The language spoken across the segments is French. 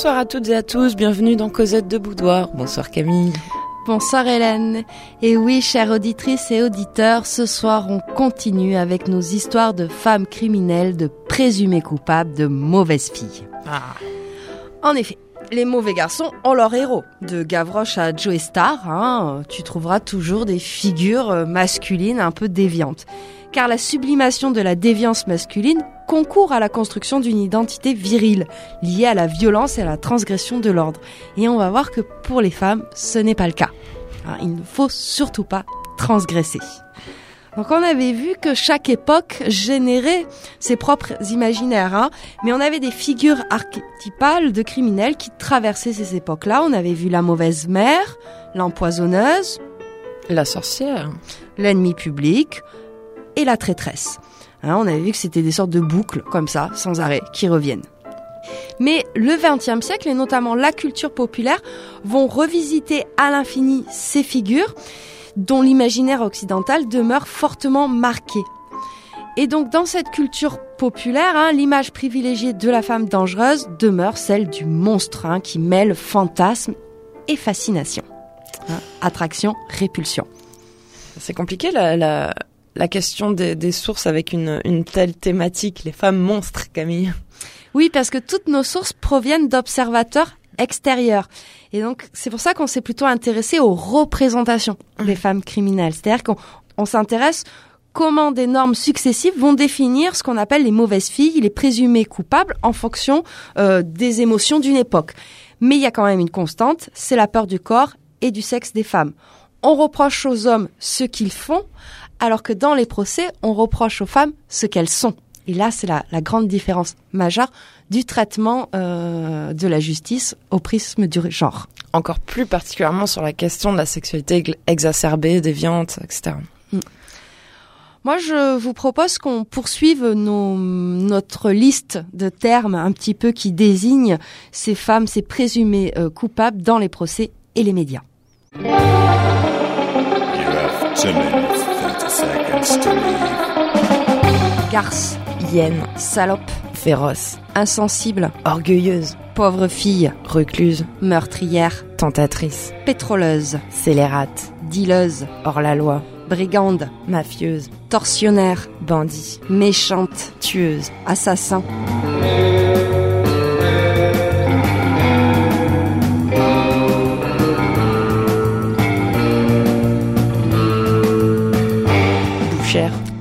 Bonsoir à toutes et à tous, bienvenue dans Cosette de Boudoir. Bonsoir Camille. Bonsoir Hélène. Et oui, chères auditrices et auditeurs, ce soir on continue avec nos histoires de femmes criminelles, de présumées coupables, de mauvaises filles. Ah. En effet, les mauvais garçons ont leur héros. De Gavroche à Joe Star, hein, tu trouveras toujours des figures euh, masculines un peu déviantes. Car la sublimation de la déviance masculine concourt à la construction d'une identité virile, liée à la violence et à la transgression de l'ordre. Et on va voir que pour les femmes, ce n'est pas le cas. Hein, il ne faut surtout pas transgresser. Donc on avait vu que chaque époque générait ses propres imaginaires, hein. mais on avait des figures archétypales de criminels qui traversaient ces époques-là. On avait vu la mauvaise mère, l'empoisonneuse, La sorcière. l'ennemi public et la traîtresse. Hein, on avait vu que c'était des sortes de boucles comme ça, sans arrêt, qui reviennent. Mais le XXe siècle, et notamment la culture populaire, vont revisiter à l'infini ces figures dont l'imaginaire occidental demeure fortement marqué. Et donc dans cette culture populaire, hein, l'image privilégiée de la femme dangereuse demeure celle du monstre hein, qui mêle fantasme et fascination. Attraction, répulsion. C'est compliqué la, la question des, des sources avec une, une telle thématique, les femmes monstres, Camille. Oui, parce que toutes nos sources proviennent d'observateurs extérieurs. Et donc, c'est pour ça qu'on s'est plutôt intéressé aux représentations des femmes criminelles. C'est-à-dire qu'on on s'intéresse comment des normes successives vont définir ce qu'on appelle les mauvaises filles, les présumées coupables en fonction euh, des émotions d'une époque. Mais il y a quand même une constante, c'est la peur du corps et du sexe des femmes. On reproche aux hommes ce qu'ils font, alors que dans les procès, on reproche aux femmes ce qu'elles sont. Et là, c'est la, la grande différence majeure du traitement euh, de la justice au prisme du genre. Encore plus particulièrement sur la question de la sexualité exacerbée, déviante, etc. Moi, je vous propose qu'on poursuive nos, notre liste de termes un petit peu qui désignent ces femmes, ces présumées euh, coupables dans les procès et les médias. Garce, Hyène, salope, féroce, insensible, orgueilleuse, pauvre fille, recluse, meurtrière, tentatrice, pétroleuse, scélérate, dealeuse, hors la loi, brigande, mafieuse, tortionnaire, bandit, méchante, tueuse, assassin.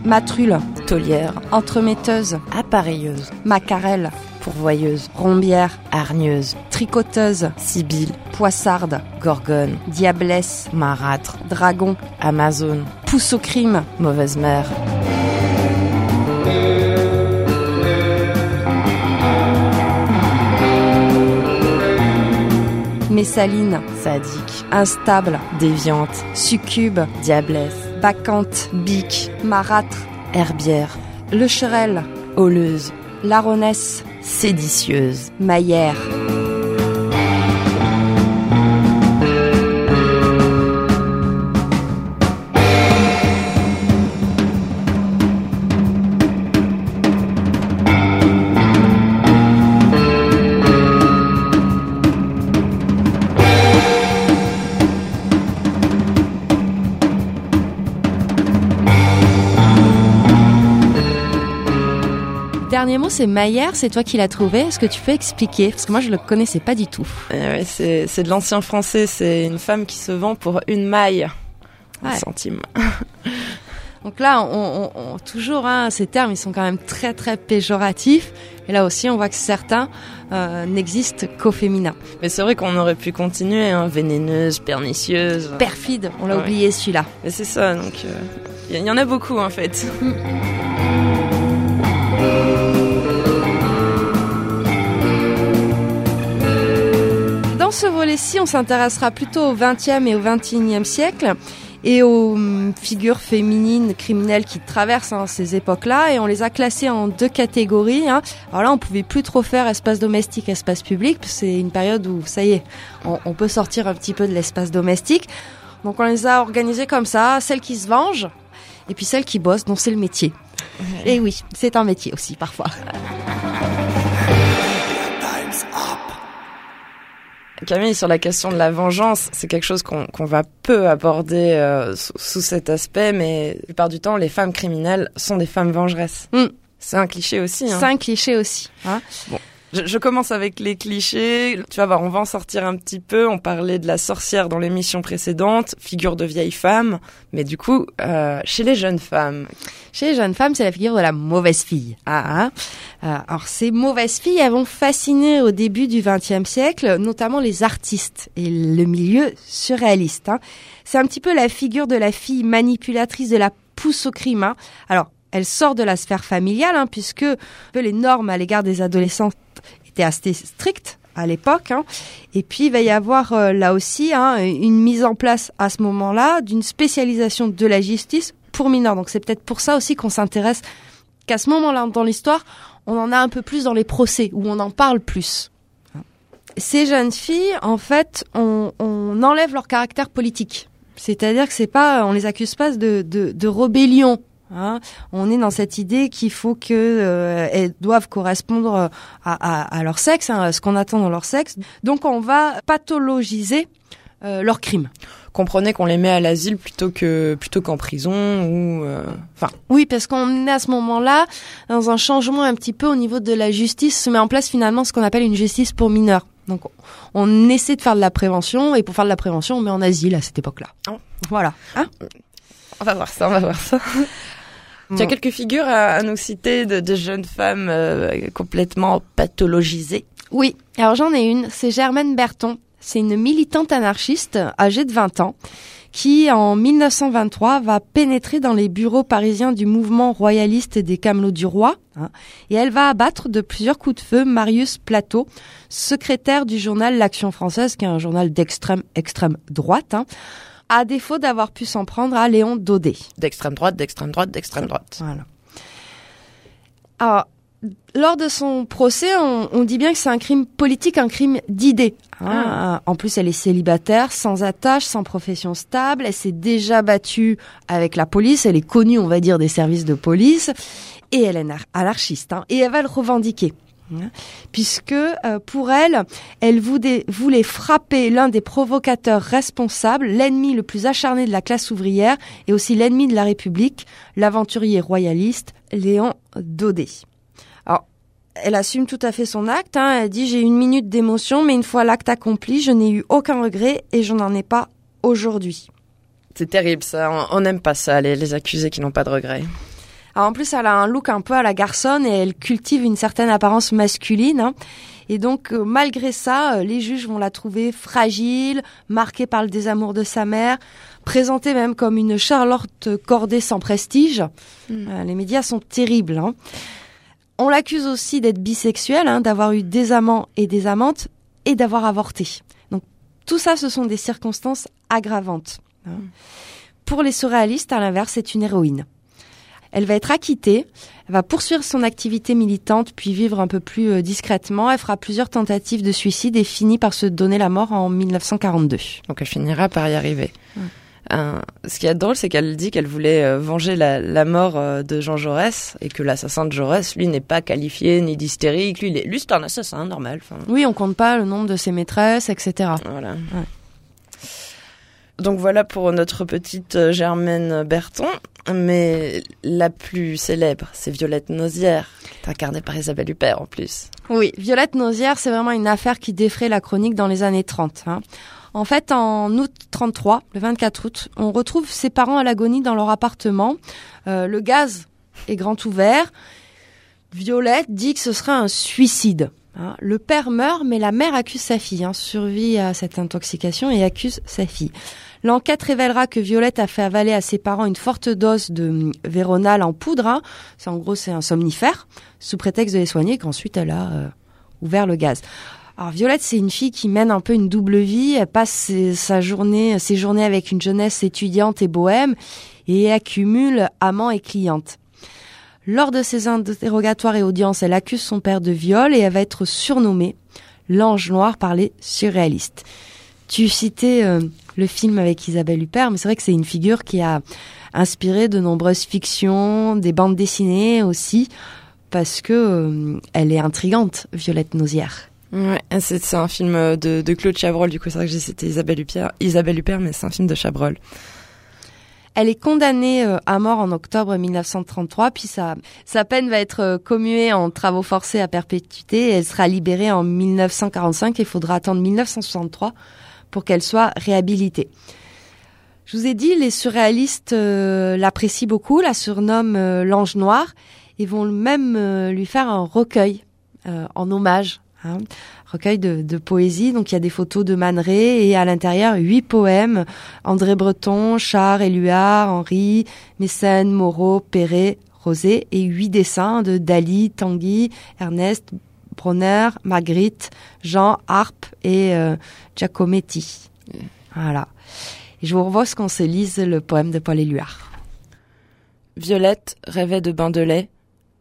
Matrule, taulière, entremetteuse, appareilleuse, macarelle, pourvoyeuse, rombière, hargneuse, tricoteuse, sibylle, poissarde, gorgone, diablesse, marâtre, dragon, amazone, pousse au crime, mauvaise mère, messaline, sadique, instable, déviante, succube, diablesse, bacchante, bique, marâtre, herbière, lecherelle, holeuse, laronnesse, séditieuse, maillère. Mot, c'est Maillère, c'est toi qui l'as trouvé. Est-ce que tu peux expliquer? Parce que moi, je le connaissais pas du tout. Euh, c'est c'est de l'ancien français, c'est une femme qui se vend pour une maille. Un Ouais. centime. Donc là, on, on- on- toujours, hein, ces termes, ils sont quand même très très péjoratifs. Et là aussi, on voit que certains euh, n'existent qu'au féminin. Mais c'est vrai qu'on aurait pu continuer, hein, vénéneuse, pernicieuse. Perfide, on l'a Ouais. oublié celui-là. Mais c'est ça, donc il y, y en a beaucoup en fait. Dans ce volet-ci, on s'intéressera plutôt au XXe et au XXIe siècle et aux hum, figures féminines criminelles qui traversent hein, ces époques-là. Et on les a classées en deux catégories. hein. Alors là, on pouvait plus trop faire espace domestique, espace public. C'est une période où, ça y est, on, on peut sortir un petit peu de l'espace domestique. Donc on les a organisées comme ça, celles qui se vengent et puis celles qui bossent, dont c'est le métier. Et oui, c'est un métier aussi parfois. Camille, sur la question de la vengeance, c'est quelque chose qu'on va peu aborder euh, sous, sous cet aspect, mais la plupart du temps, les femmes criminelles sont des femmes vengeresses. Mm. C'est un cliché aussi. Hein. C'est un cliché aussi. hein? Je, je commence avec les clichés. Tu vas voir, on va en sortir un petit peu. On parlait de la sorcière dans l'émission précédente, figure de vieille femme. Mais du coup, euh, chez les jeunes femmes, Chez les jeunes femmes, c'est la figure de la mauvaise fille. Ah. Hein. Euh, alors ces mauvaises filles, elles vont fasciner au début du XXe siècle, notamment les artistes et le milieu surréaliste. hein. C'est un petit peu la figure de la fille manipulatrice de la pousse au crime. hein. Alors, elle sort de la sphère familiale, hein, puisque les normes à l'égard des adolescents étaient assez strictes à l'époque. hein. Et puis, il va y avoir euh, là aussi hein, une mise en place à ce moment-là d'une spécialisation de la justice pour mineurs. Donc, c'est peut-être pour ça aussi qu'on s'intéresse qu'à ce moment-là dans l'histoire, on en a un peu plus dans les procès, où on en parle plus. Ces jeunes filles, en fait, on, on enlève leur caractère politique. C'est-à-dire que c'est pas, on les accuse pas de, de, de rébellion. Hein. On est dans cette idée qu'il faut que euh, elles doivent correspondre à, à, à leur sexe, hein, à ce qu'on attend dans leur sexe. Donc on va pathologiser euh, leurs crimes. comprenez qu'on les met à l'asile plutôt que plutôt qu'en prison ou euh, enfin Oui, parce qu'on est à ce moment-là dans un changement un petit peu au niveau de la justice, se met en place finalement ce qu'on appelle une justice pour mineurs. Donc on essaie de faire de la prévention et pour faire de la prévention, on met en asile à cette époque-là. Oh. Voilà. Hein? On va voir ça, on va voir ça. Tu as quelques figures à, à nous citer de, de jeunes femmes euh, complètement pathologisées? Oui, alors j'en ai une, c'est Germaine Berton. C'est une militante anarchiste âgée de 20 ans qui, en 1923, va pénétrer dans les bureaux parisiens du mouvement royaliste des Camelots du Roi. hein, et elle va abattre de plusieurs coups de feu Marius Plateau, secrétaire du journal L'Action française, qui est un journal d'extrême extrême droite, hein, à défaut d'avoir pu s'en prendre à Léon Daudet. D'extrême droite, d'extrême droite, d'extrême droite. Voilà. Alors, lors de son procès, on, on dit bien que c'est un crime politique, un crime d'idées. hein. En plus, elle est célibataire, sans attache, sans profession stable. Elle s'est déjà battue avec la police. Elle est connue, on va dire, des services de police. Et elle est nar- anarchiste. hein. Et elle va le revendiquer. Hein. Puisque euh, pour elle, elle voulait, frapper l'un des provocateurs responsables, l'ennemi le plus acharné de la classe ouvrière et aussi l'ennemi de la République, l'aventurier royaliste Léon Daudet. Alors, elle assume tout à fait son acte. hein. Elle dit j'ai une minute d'émotion, mais une fois l'acte accompli, je n'ai eu aucun regret et je n'en ai pas aujourd'hui. C'est terrible ça, on- on n'aime pas ça, les, les accusés qui n'ont pas de regrets. Alors en plus, elle a un look un peu à la garçonne et elle cultive une certaine apparence masculine. hein. Et donc, euh, malgré ça, euh, les juges vont la trouver fragile, marquée par le désamour de sa mère, présentée même comme une Charlotte Corday sans prestige. Euh, les médias sont terribles. hein. On l'accuse aussi d'être bisexuelle, hein, d'avoir eu des amants et des amantes et d'avoir avorté. Donc tout ça, ce sont des circonstances aggravantes. hein. Pour les surréalistes, à l'inverse, c'est une héroïne. Elle va être acquittée, elle va poursuivre son activité militante puis vivre un peu plus euh, discrètement. Elle fera plusieurs tentatives de suicide et finit par se donner la mort en 1942. Donc elle finira par y arriver. Euh, ce qui est drôle, c'est qu'elle dit qu'elle voulait euh, venger la, la mort euh, de Jean Jaurès et que l'assassin de Jaurès, lui, n'est pas qualifié ni d'hystérique. Lui, lui c'est un assassin normal. Oui, on compte pas le nombre de ses maîtresses, etc. voilà. Donc voilà pour notre petite euh, Germaine Berton. Mais la plus célèbre, c'est Violette est incarnée par Isabelle Huppert en plus. Oui, Violette Nausière, c'est vraiment une affaire qui défraie la chronique dans les années 30. hein. En fait, en août 33, le 24 août, on retrouve ses parents à l'agonie dans leur appartement. Euh, le gaz est grand ouvert. Violette dit que ce serait un suicide. hein. Le père meurt, mais la mère accuse sa fille, hein, survit à cette intoxication et accuse sa fille. L'enquête révélera que Violette a fait avaler à ses parents une forte dose de hum, Véronal en poudre. hein. C'est en gros c'est un somnifère, sous prétexte de les soigner, qu'ensuite elle a euh, ouvert le gaz. Alors Violette, c'est une fille qui mène un peu une double vie. Elle passe ses, sa journée, ses journées avec une jeunesse étudiante et bohème et accumule amants et clientes. Lors de ses interrogatoires et audiences, elle accuse son père de viol et elle va être surnommée l'ange noir par les surréalistes. Tu citais euh, le film avec Isabelle Huppert, mais c'est vrai que c'est une figure qui a inspiré de nombreuses fictions, des bandes dessinées aussi, parce que euh, elle est intrigante, Violette Nausière. Ouais, c'est un film euh, de, de Claude Chabrol, du coup c'est vrai que j'ai cité Isabelle Huppert, Isabelle Huppert, mais c'est un film de Chabrol. Elle est condamnée euh, à mort en octobre 1933, puis sa, sa peine va être commuée en travaux forcés à perpétuité et elle sera libérée en 1945 et il faudra attendre 1963 pour qu'elle soit réhabilitée. Je vous ai dit, les surréalistes euh, l'apprécient beaucoup, la surnomment euh, l'ange noir et vont même euh, lui faire un recueil en hommage. Hein, recueil de, poésie. Donc il y a des photos de Man Ray et à l'intérieur huit poèmes. André Breton, Char, Éluard, Henri, Mécène, Moreau, Perret, Rosé et huit dessins de Dali, Tanguy, Ernest, Bronner, Magritte, Jean, Harpe et euh, Giacometti. Voilà. Je vous revois ce qu'on se lise le poème de Paul Éluard. Violette rêvait de bains de lait,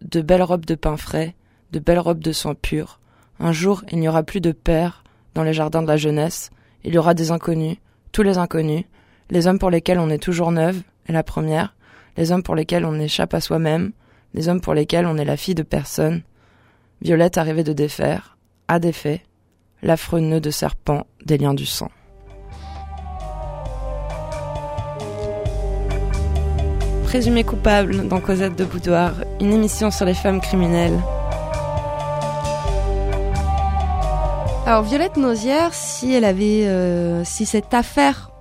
de belles robes de pain frais, de belles robes de sang pur. Un jour, il n'y aura plus de père dans les jardins de la jeunesse. Il y aura des inconnus, tous les inconnus, les hommes pour lesquels on est toujours neuve, et la première, les hommes pour lesquels on échappe à soi-même, les hommes pour lesquels on est la fille de personne. Violette arrivait de défaire, a défait, l'affreux nœud de serpent des liens du sang. Présumé coupable dans Cosette de Boudoir, une émission sur les femmes criminelles. Alors Violette Nausière, si elle avait, euh, si cette affaire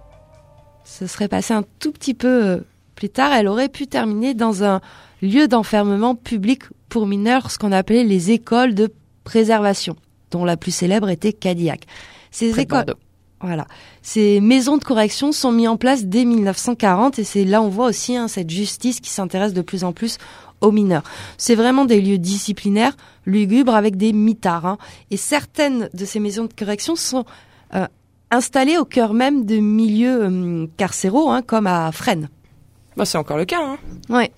se serait passée un tout petit peu euh, plus tard, elle aurait pu terminer dans un lieu d'enfermement public pour mineurs, ce qu'on appelait les écoles de préservation, dont la plus célèbre était Cadillac. Ces Près écoles, voilà, ces maisons de correction sont mises en place dès 1940 et c'est là on voit aussi hein, cette justice qui s'intéresse de plus en plus aux mineurs. C'est vraiment des lieux disciplinaires, lugubres avec des mitards. hein. Et certaines de ces maisons de correction sont euh, installées au cœur même de milieux euh, carcéraux, hein, comme à Fresnes. Bah, c'est encore le cas, hein. Ouais.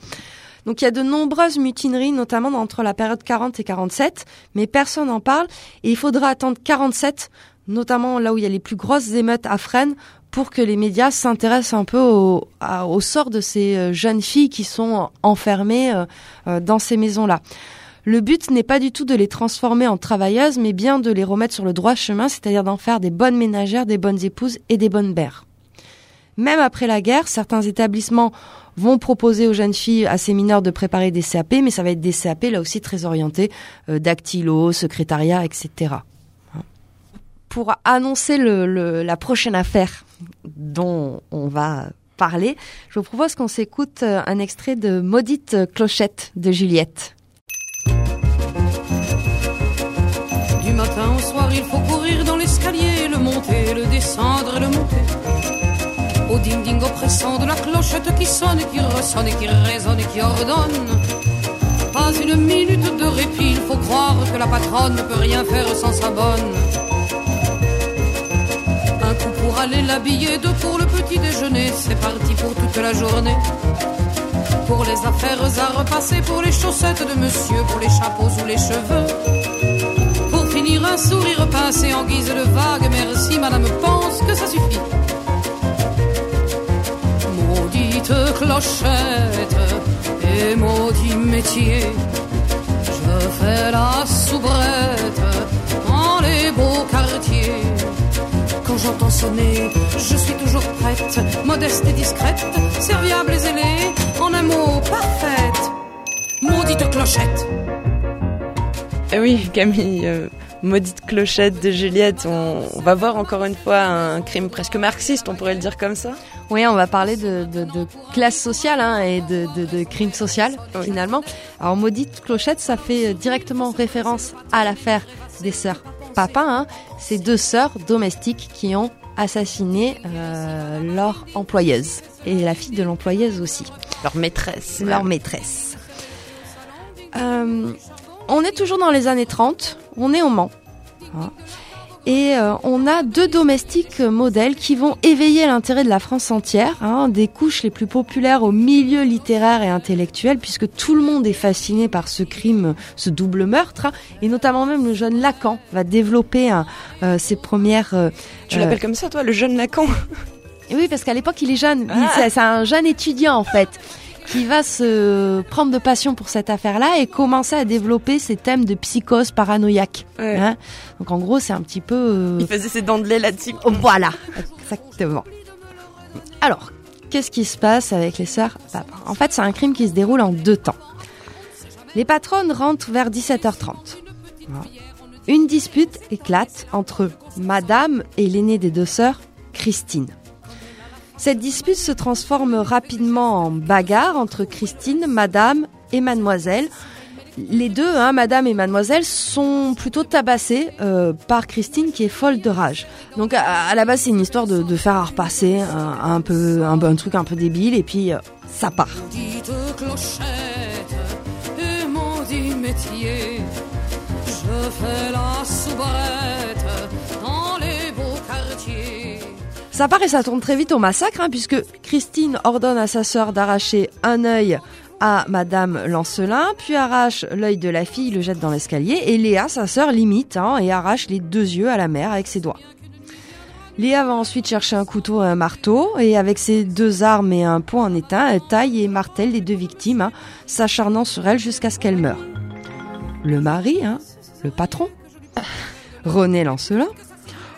Donc il y a de nombreuses mutineries, notamment entre la période 40 et 47, mais personne n'en parle. Et il faudra attendre 47, notamment là où il y a les plus grosses émeutes à Fresnes, pour que les médias s'intéressent un peu au, sort de ces euh, jeunes filles qui sont enfermées euh, euh, dans ces maisons-là. Le but n'est pas du tout de les transformer en travailleuses, mais bien de les remettre sur le droit chemin, c'est-à-dire d'en faire des bonnes ménagères, des bonnes épouses et des bonnes mères. Même après la guerre, certains établissements vont proposer aux jeunes filles, à ces mineurs, de préparer des CAP, mais ça va être des CAP là aussi très orientés, euh, dactylo, secrétariat, etc. Hein. Pour annoncer le, le- la prochaine affaire dont on va parler, je vous propose qu'on s'écoute euh, un extrait de Maudite clochette de Juliette. Du matin au soir, il faut courir dans l'escalier, le monter, le descendre et le monter. Au ding-ding oppressant de la clochette qui sonne, qui ressonne et qui résonne et qui ordonne. Pas une minute de répit, il faut croire que la patronne ne peut rien faire sans sa bonne. Un coup pour aller l'habiller, deux pour le petit déjeuner, c'est parti pour toute la journée. Pour les affaires à repasser, pour les chaussettes de monsieur, pour les chapeaux ou les cheveux. Pour finir un sourire pincé en guise de vague, merci madame pense que ça suffit. Maudite clochette et maudit métier, je fais la soubrette dans les beaux quartiers. Quand j'entends sonner, je suis toujours prête, modeste et discrète, serviable et zélée, en un mot parfaite. Maudite clochette. Eh oui, Camille, euh, maudite clochette de Juliette, on, on va voir encore une fois un crime presque marxiste, on pourrait le dire comme ça. Oui, on va parler de, de, de classe sociale hein, et de, crime social Oui. finalement. Alors maudite clochette, ça fait directement référence à l'affaire des sœurs Papin, hein, ces deux sœurs domestiques qui ont assassiné euh, leur employeuse et la fille de l'employeuse aussi, Leur maîtresse. leur maîtresse. Euh, on est toujours dans les années 30, on est au Mans. hein. Et euh, on a deux domestiques euh, modèles qui vont éveiller l'intérêt de la France entière, hein, des couches les plus populaires au milieu littéraire et intellectuel, puisque tout le monde est fasciné par ce crime, ce double meurtre, hein, et notamment même le jeune Lacan va développer hein, euh, ses premières... euh, Tu euh, l'appelles comme ça, toi, le jeune Lacan? Oui, parce qu'à l'époque, il est jeune. Ah. C'est un jeune étudiant, en fait, qui va se prendre de passion pour cette affaire-là et commencer à développer ces thèmes de psychose paranoïaque. Ouais. hein. Donc en gros, c'est un petit peu... euh, Il faisait ses dents de lait là-dessus. Oh, Voilà, exactement. Alors, qu'est-ce qui se passe avec les sœurs Papin En fait, c'est un crime qui se déroule en deux temps. Les patronnes rentrent vers 17h30. Voilà. Une dispute éclate entre Madame et l'aînée des deux sœurs, Christine. Cette dispute se transforme rapidement en bagarre entre Christine, Madame et Mademoiselle. Les deux, hein, Madame et Mademoiselle, sont plutôt tabassées euh, par Christine qui est folle de rage. Donc à, la base, c'est une histoire de, faire repasser un, peu un, truc un peu débile et puis euh, ça part. Ça part et ça tourne très vite au massacre, hein, puisque Christine ordonne à sa sœur d'arracher un œil à Madame Lancelin, puis arrache l'œil de la fille, le jette dans l'escalier, et Léa, sa sœur, limite hein, et arrache les deux yeux à la mère avec ses doigts. Léa va ensuite chercher un couteau et un marteau, et avec ses deux armes et un pot en étain, elle taille et martèle les deux victimes, hein, s'acharnant sur elles jusqu'à ce qu'elles meurent. Le mari, hein, le patron, René Lancelin,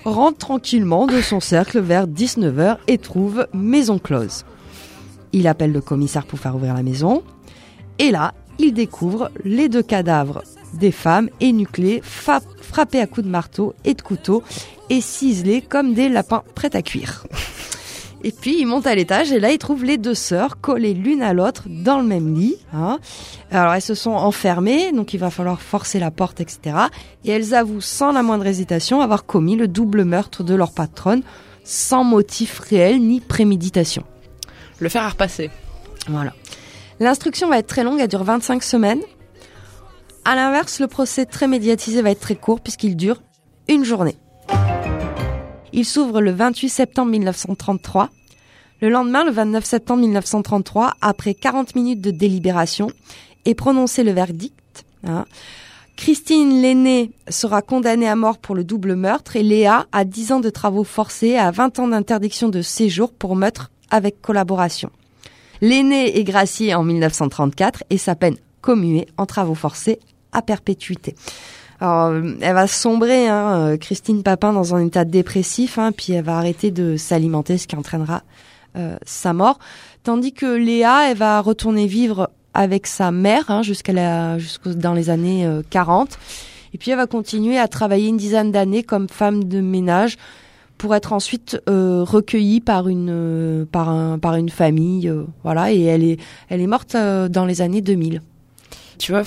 rentre tranquillement de son cercle vers 19h et trouve maison close. Il appelle le commissaire pour faire ouvrir la maison. Et là, il découvre les deux cadavres des femmes énuclées, frappées à coups de marteau et de couteau et ciselés comme des lapins prêts à cuire. Et puis il monte à l'étage et là il trouve les deux sœurs collées l'une à l'autre dans le même lit. hein. Alors elles se sont enfermées, donc il va falloir forcer la porte, etc. Et elles avouent sans la moindre hésitation avoir commis le double meurtre de leur patronne sans motif réel ni préméditation. Le fer à repasser. Voilà. L'instruction va être très longue, elle dure 25 semaines. À l'inverse, le procès très médiatisé va être très court puisqu'il dure une journée. Il s'ouvre le 28 septembre 1933. Le lendemain, le 29 septembre 1933, après 40 minutes de délibération, est prononcé le verdict. hein. Christine l'aînée sera condamnée à mort pour le double meurtre et Léa à 10 ans de travaux forcés et à 20 ans d'interdiction de séjour pour meurtre avec collaboration. L'aîné est gracié en 1934 et sa peine commuée en travaux forcés à perpétuité. Alors, euh, elle va sombrer, hein, euh, Christine Papin, dans un état dépressif, hein, puis elle va arrêter de s'alimenter, ce qui entraînera euh, sa mort. Tandis que Léa, elle va retourner vivre avec sa mère hein, jusqu'à la, dans les années euh, 40. Et puis elle va continuer à travailler une dizaine d'années comme femme de ménage pour être ensuite euh, recueillie par une euh, par un par une famille euh, voilà et elle est elle est morte euh, dans les années 2000. Tu vois,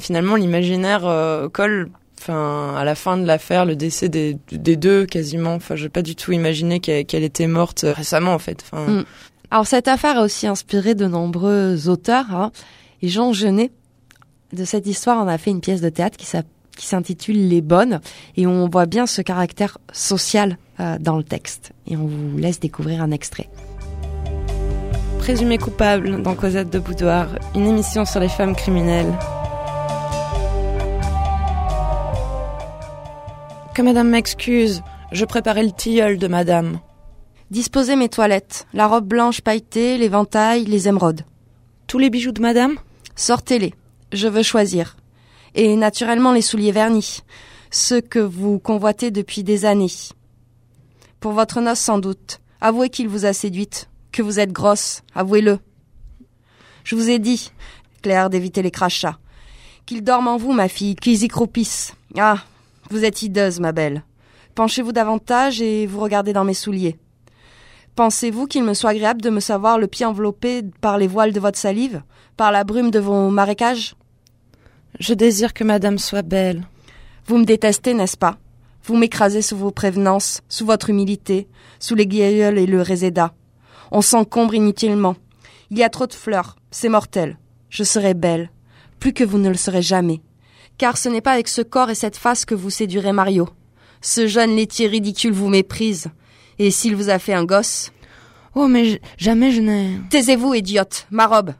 finalement, l'imaginaire euh, colle. Enfin, à la fin de l'affaire, le décès des, deux quasiment. Enfin, j'ai pas du tout imaginé qu'elle était morte euh, récemment, en fait. Enfin, Mm. Alors cette affaire a aussi inspiré de nombreux auteurs hein, et Jean Genet de cette histoire on a fait une pièce de théâtre qui s'intitule Les Bonnes et on voit bien ce caractère social euh, dans le texte et on vous laisse découvrir un extrait. Présumé coupable dans Cosette de Boudoir, une émission sur les femmes criminelles. Que madame m'excuse, je préparais le tilleul de madame. Disposez mes toilettes, la robe blanche pailletée, l'éventail, les émeraudes. Tous les bijoux de madame? Sortez-les, je veux choisir. Et naturellement les souliers vernis, ceux que vous convoitez depuis des années. Pour votre noce sans doute, avouez qu'il vous a séduite, que vous êtes grosse, avouez-le. Je vous ai dit, Claire, d'éviter les crachats. Qu'ils dorment en vous, ma fille, qu'ils y croupissent. Ah, vous êtes hideuse, ma belle. Penchez-vous davantage et vous regardez dans mes souliers. Pensez-vous qu'il me soit agréable de me savoir le pied enveloppé par les voiles de votre salive, par la brume de vos marécages? Je désire que madame soit belle. Vous me détestez, n'est-ce pas? Vous m'écrasez sous vos prévenances, sous votre humilité, sous les guilleuls et le réséda. On s'encombre inutilement. Il y a trop de fleurs, c'est mortel. Je serai belle, plus que vous ne le serez jamais. Car ce n'est pas avec ce corps et cette face que vous séduirez Mario. Ce jeune laitier ridicule vous méprise. Et s'il vous a fait un gosse? Oh, mais jamais je n'ai... Taisez-vous, idiote, ma robe.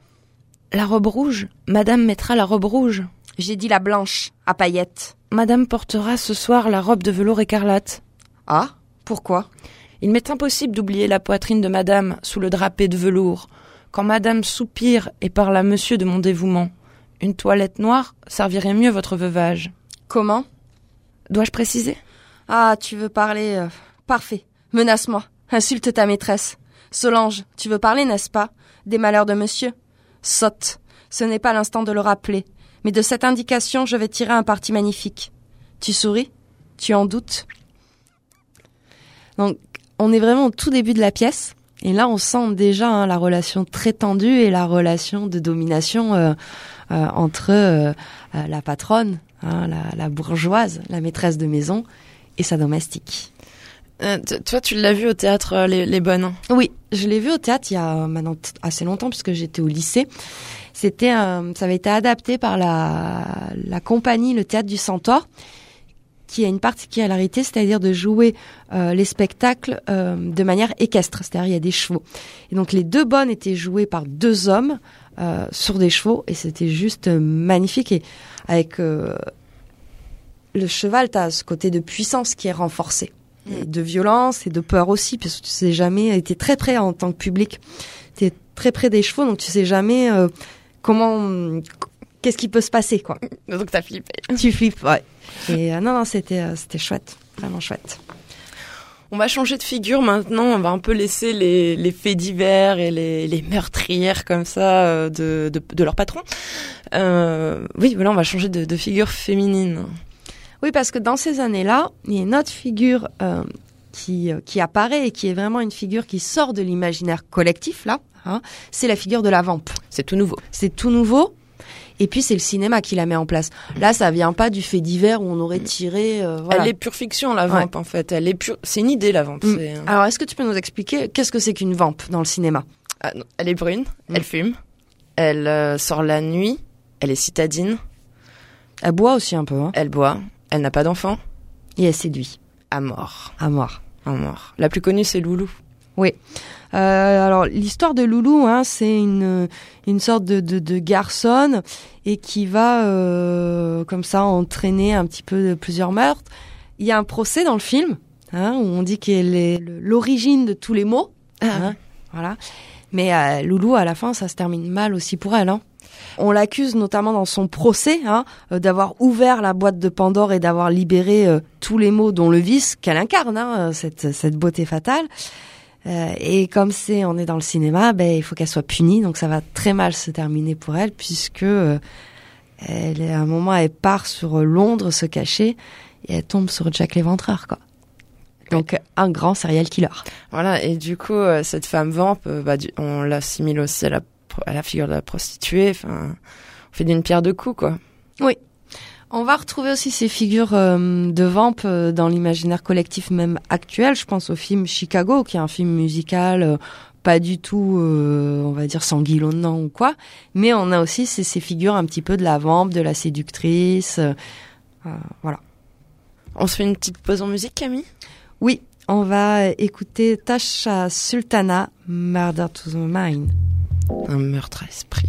La robe rouge Madame mettra la robe rouge. J'ai dit la blanche, à paillettes. Madame portera ce soir la robe de velours écarlate. Ah Pourquoi? Il m'est impossible d'oublier la poitrine de madame sous le drapé de velours. Quand madame soupire et parle à monsieur de mon dévouement, une toilette noire servirait mieux votre veuvage. Comment? Dois-je préciser? Ah, tu veux parler. euh, Parfait. Menace-moi. Insulte ta maîtresse. Solange, tu veux parler, n'est-ce pas? Des malheurs de monsieur Sotte. Ce n'est pas l'instant de le rappeler. Mais de cette indication, je vais tirer un parti magnifique. Tu souris? Tu en doutes? Donc, on est vraiment au tout début de la pièce. Et là, on sent déjà hein, la relation très tendue et la relation de domination euh, euh, entre euh, la patronne, hein, la, la bourgeoise, la maîtresse de maison, et sa domestique. Toi, tu l'as vu au théâtre Les, Les Bonnes. Oui, je l'ai vu au théâtre il y a maintenant assez longtemps puisque j'étais au lycée. C'était, ça avait été adapté par la, la compagnie Le Théâtre du Centaure, qui a une particularité, c'est-à-dire de jouer euh, les spectacles euh, de manière équestre, c'est-à-dire il y a des chevaux. Et donc les deux bonnes étaient jouées par deux hommes euh, sur des chevaux et c'était juste magnifique et avec le cheval, tu as ce côté de puissance qui est renforcé. Et de violence et de peur aussi, parce que tu sais jamais, tu es très près en tant que public, tu es très près des chevaux, donc tu sais jamais comment, qu'est-ce qui peut se passer, quoi. Donc t'as flippé. tu flippes, ouais. Et euh, non, non, c'était, euh, c'était chouette, vraiment chouette. On va changer de figure maintenant. On va un peu laisser les, les faits divers et les, les meurtrières comme ça euh, de, de, de leur patron. Euh, oui, voilà, on va changer de, de figure féminine. Oui, parce que dans ces années-là, il y a une autre figure euh, qui, qui apparaît et qui est vraiment une figure qui sort de l'imaginaire collectif, là. hein. c'est la figure de la vampe. C'est tout nouveau. C'est tout nouveau. Et puis c'est le cinéma qui la met en place. Là, ça vient pas du fait divers où on aurait tiré. euh, voilà. Elle est pure fiction, la vampe, en fait. Elle est pure. C'est une idée, la vampe. Mm. C'est- Alors, est-ce que tu peux nous expliquer qu'est-ce que c'est qu'une vampe dans le cinéma? Ah, elle est brune. Mm. Elle fume. Elle euh, sort la nuit. Elle est citadine. Elle boit aussi un peu, hein, Elle boit. Elle n'a pas d'enfant. et elle séduit À mort. à mort. À mort. La plus connue, c'est Loulou. Euh, alors l'histoire de Loulou, hein, c'est une une sorte de, de, de garçonne et qui va euh, comme ça entraîner un petit peu de plusieurs meurtres. Il y a un procès dans le film hein, où on dit qu'elle est l'origine de tous les maux. hein, voilà. Mais euh, Loulou, à la fin, ça se termine mal aussi pour elle. Hein. On l'accuse notamment dans son procès hein, euh, d'avoir ouvert la boîte de Pandore et d'avoir libéré euh, tous les maux, dont le vice qu'elle incarne, hein, cette, cette beauté fatale. Euh, et comme c'est, on est dans le cinéma, ben il faut qu'elle soit punie, donc ça va très mal se terminer pour elle, puisque euh, elle, est- à un moment, elle part sur Londres se cacher et elle tombe sur Jack l'Éventreur, quoi. Donc un grand serial killer. Voilà, et du coup, euh, cette femme vampe, euh, bah, on l'assimile aussi à la, à la figure de la prostituée. Enfin, on fait d'une pierre deux coups, quoi. On va retrouver aussi ces figures euh, de vamp euh, dans l'imaginaire collectif même actuel. Je pense au film Chicago, qui est un film musical euh, pas du tout, on va dire, sanguillonnant ou quoi. Mais on a aussi ces, ces figures un petit peu de la vamp, de la séductrice. voilà. On se fait une petite pause en musique, Camille? Oui, on va écouter Tasha Sultana, Murder to the Mind. Un meurtre à esprit.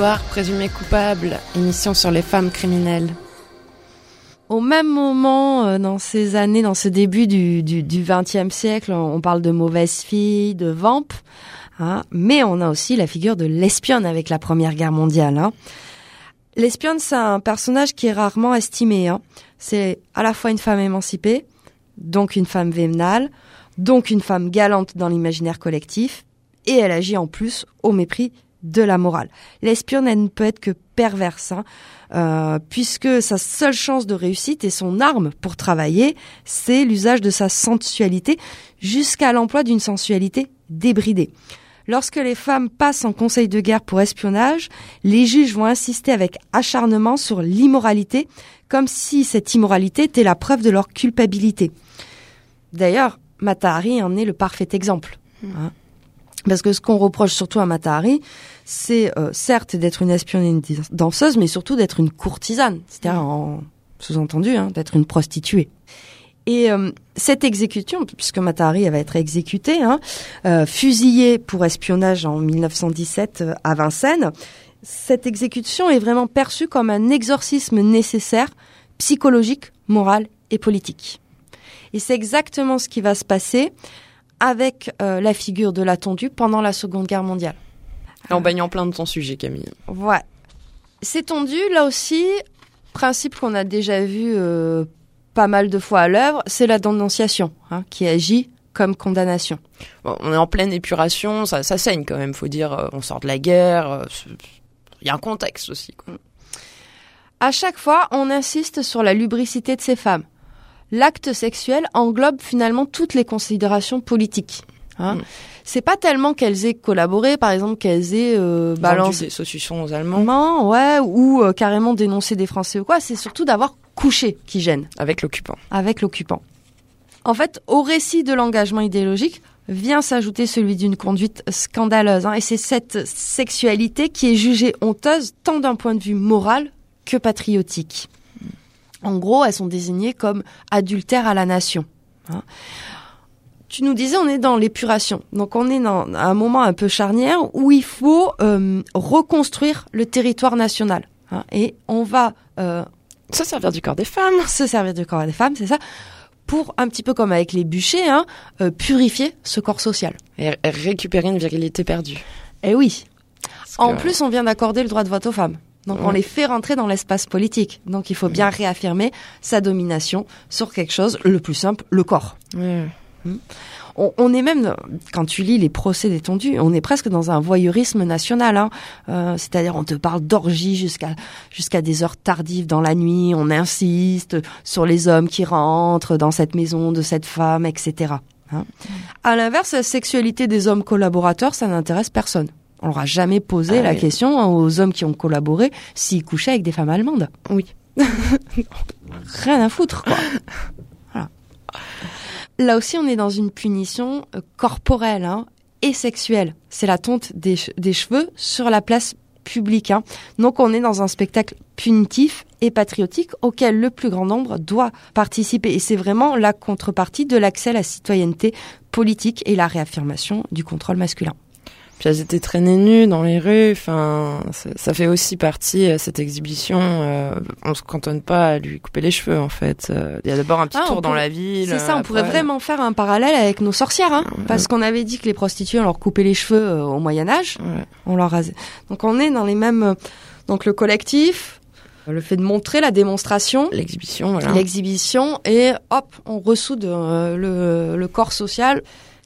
Boudoir, présumée coupable, émission sur les femmes criminelles. Au même moment, euh, dans ces années, dans ce début du, du, du 20e siècle, on parle de mauvaises filles, de vamp, hein, mais on a aussi la figure de l'espionne avec la Première Guerre mondiale. Hein. L'espionne, c'est un personnage qui est rarement estimé. Hein. C'est à la fois une femme émancipée, donc une femme vénale, donc une femme galante dans l'imaginaire collectif, et elle agit en plus au mépris de la morale. L'espionne, elle ne peut être que perverse, hein, euh, puisque sa seule chance de réussite et son arme pour travailler, c'est l'usage de sa sensualité jusqu'à l'emploi d'une sensualité débridée. Lorsque les femmes passent en conseil de guerre pour espionnage, les juges vont insister avec acharnement sur l'immoralité, comme si cette immoralité était la preuve de leur culpabilité. D'ailleurs, Matahari en est le parfait exemple. hein. Parce que ce qu'on reproche surtout à Matahari, c'est euh, certes d'être une espionne et une danseuse, mais surtout d'être une courtisane, c'est-à-dire en sous-entendu hein, d'être une prostituée. Et euh, cette exécution, puisque Matahari va être exécutée, hein, euh, fusillée pour espionnage en 1917 euh, à Vincennes, cette exécution est vraiment perçue comme un exorcisme nécessaire, psychologique, moral et politique. Et c'est exactement ce qui va se passer avec euh, la figure de la tondue pendant la Seconde Guerre mondiale. Et en baignant plein de ton sujet, Camille. Ouais. C'est tendu, là aussi, principe qu'on a déjà vu euh, pas mal de fois à l'œuvre, c'est la dénonciation, hein, qui agit comme condamnation. Bon, on est en pleine épuration, ça, ça saigne quand même, faut dire. euh, On sort de la guerre. Il y a un contexte aussi. Quoi. À chaque fois, on insiste sur la lubricité de ces femmes. L'acte sexuel englobe finalement toutes les considérations politiques. Hein. Mm. C'est pas tellement qu'elles aient collaboré, par exemple qu'elles aient euh, balancé des saucissons aux Allemands ouais, ou euh, carrément dénoncé des Français ou quoi. C'est surtout d'avoir couché qui gêne. avec l'occupant. avec l'occupant. En fait, au récit de l'engagement idéologique vient s'ajouter celui d'une conduite scandaleuse. hein, et c'est cette sexualité qui est jugée honteuse tant d'un point de vue moral que patriotique. En gros, elles sont désignées comme adultères à la nation. hein. Tu nous disais, on est dans l'épuration. Donc, on est dans un moment un peu charnière où il faut euh, reconstruire le territoire national. hein. et on va euh, Se servir du corps des femmes. se servir du corps des femmes, c'est ça, pour un petit peu comme avec les bûchers, hein, euh, purifier ce corps social. Et récupérer une virilité perdue. Eh oui. Parce En que- plus, on vient d'accorder le droit de vote aux femmes. Donc, on les fait rentrer dans l'espace politique. Donc, il faut bien réaffirmer sa domination sur quelque chose, le plus simple, le corps. Ouais. On, on est même, quand tu lis les procès détendus, on est presque dans un voyeurisme national. Hein. Euh, C'est-à-dire, on te parle d'orgie jusqu'à jusqu'à des heures tardives dans la nuit. On insiste sur les hommes qui rentrent dans cette maison de cette femme, etc. Hein. À l'inverse, la sexualité des hommes collaborateurs, ça n'intéresse personne. On leur a jamais posé Ah la oui. question aux hommes qui ont collaboré s'ils couchaient avec des femmes allemandes. Oui. Rien à foutre, quoi. Voilà. Là aussi, on est dans une punition euh, corporelle hein, et sexuelle. C'est la tonte des, che- des cheveux sur la place publique. hein. Donc, on est dans un spectacle punitif et patriotique auquel le plus grand nombre doit participer. Et c'est vraiment la contrepartie de l'accès à la citoyenneté politique et la réaffirmation du contrôle masculin. Puis elles étaient traînées nues dans les rues. Enfin, ça, fait aussi partie euh, cette exhibition. euh, on se cantonne pas à lui couper les cheveux en fait. Euh, Il y a d'abord un petit Ah, tour dans pourrait- la ville. C'est ça, on euh, pourrait vraiment faire un parallèle avec nos sorcières, hein, Ouais. parce qu'on avait dit que les prostituées, on leur coupait les cheveux euh, au Moyen Âge, Ouais. on leur rasait. Donc on est dans les mêmes... Donc le collectif, le fait de montrer la démonstration, L'exhibition, voilà. l'exhibition, et hop, on ressoude euh, le, le corps social.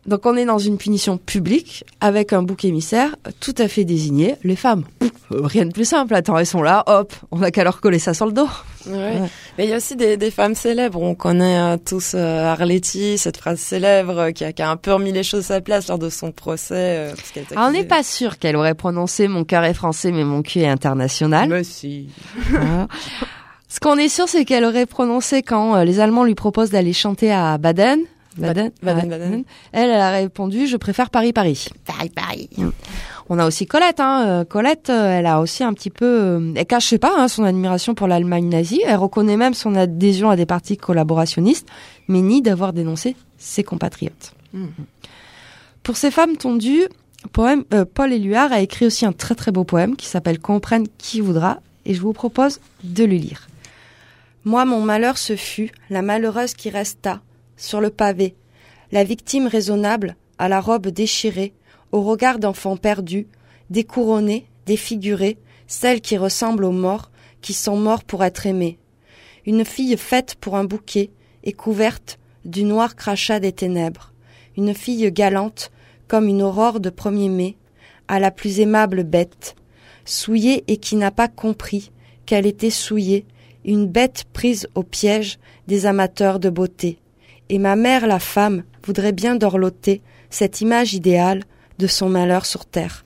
Donc on est dans une punition publique avec un bouc émissaire tout à fait désigné, les femmes. Euh, rien de plus simple, attends, elles sont là, hop, on n'a qu'à leur coller ça sur le dos. Ouais. Mais il y a aussi des, des femmes célèbres. On connaît euh, tous euh, Arletty, cette phrase célèbre euh, qui, a, qui a un peu remis les choses à sa place lors de son procès. euh, parce Alors, Ah, on n'est pas sûr qu'elle aurait prononcé mon cœur est français mais mon cul est international. Mais si. Ce qu'on est sûr, c'est qu'elle aurait prononcé quand les Allemands lui proposent d'aller chanter à Baden. Baden, Baden, Baden. Elle, elle a répondu Je préfère Paris-Paris. Pareil, pareil. On a aussi Colette. Hein. euh, Colette, euh, elle a aussi un petit peu. euh, elle cache pas hein, son admiration pour l'Allemagne nazie. Elle reconnaît même son adhésion à des partis collaborationnistes, mais nie d'avoir dénoncé ses compatriotes. Mhm. Pour ces femmes tondues, poème, euh, Paul Éluard a écrit aussi un très très beau poème qui s'appelle Comprenne qui voudra et je vous propose de le lire. Moi, mon malheur ce fut la malheureuse qui resta sur le pavé, la victime raisonnable à la robe déchirée, au regard d'enfant perdu, découronnée, défigurée, celle qui ressemble aux morts, qui sont morts pour être aimés. Une fille faite pour un bouquet et couverte du noir crachat des ténèbres. Une fille galante, comme une aurore de premier mai, à la plus aimable bête, souillée et qui n'a pas compris qu'elle était souillée, une bête prise au piège des amateurs de beauté. Et ma mère, la femme, voudrait bien dorloter cette image idéale de son malheur sur terre.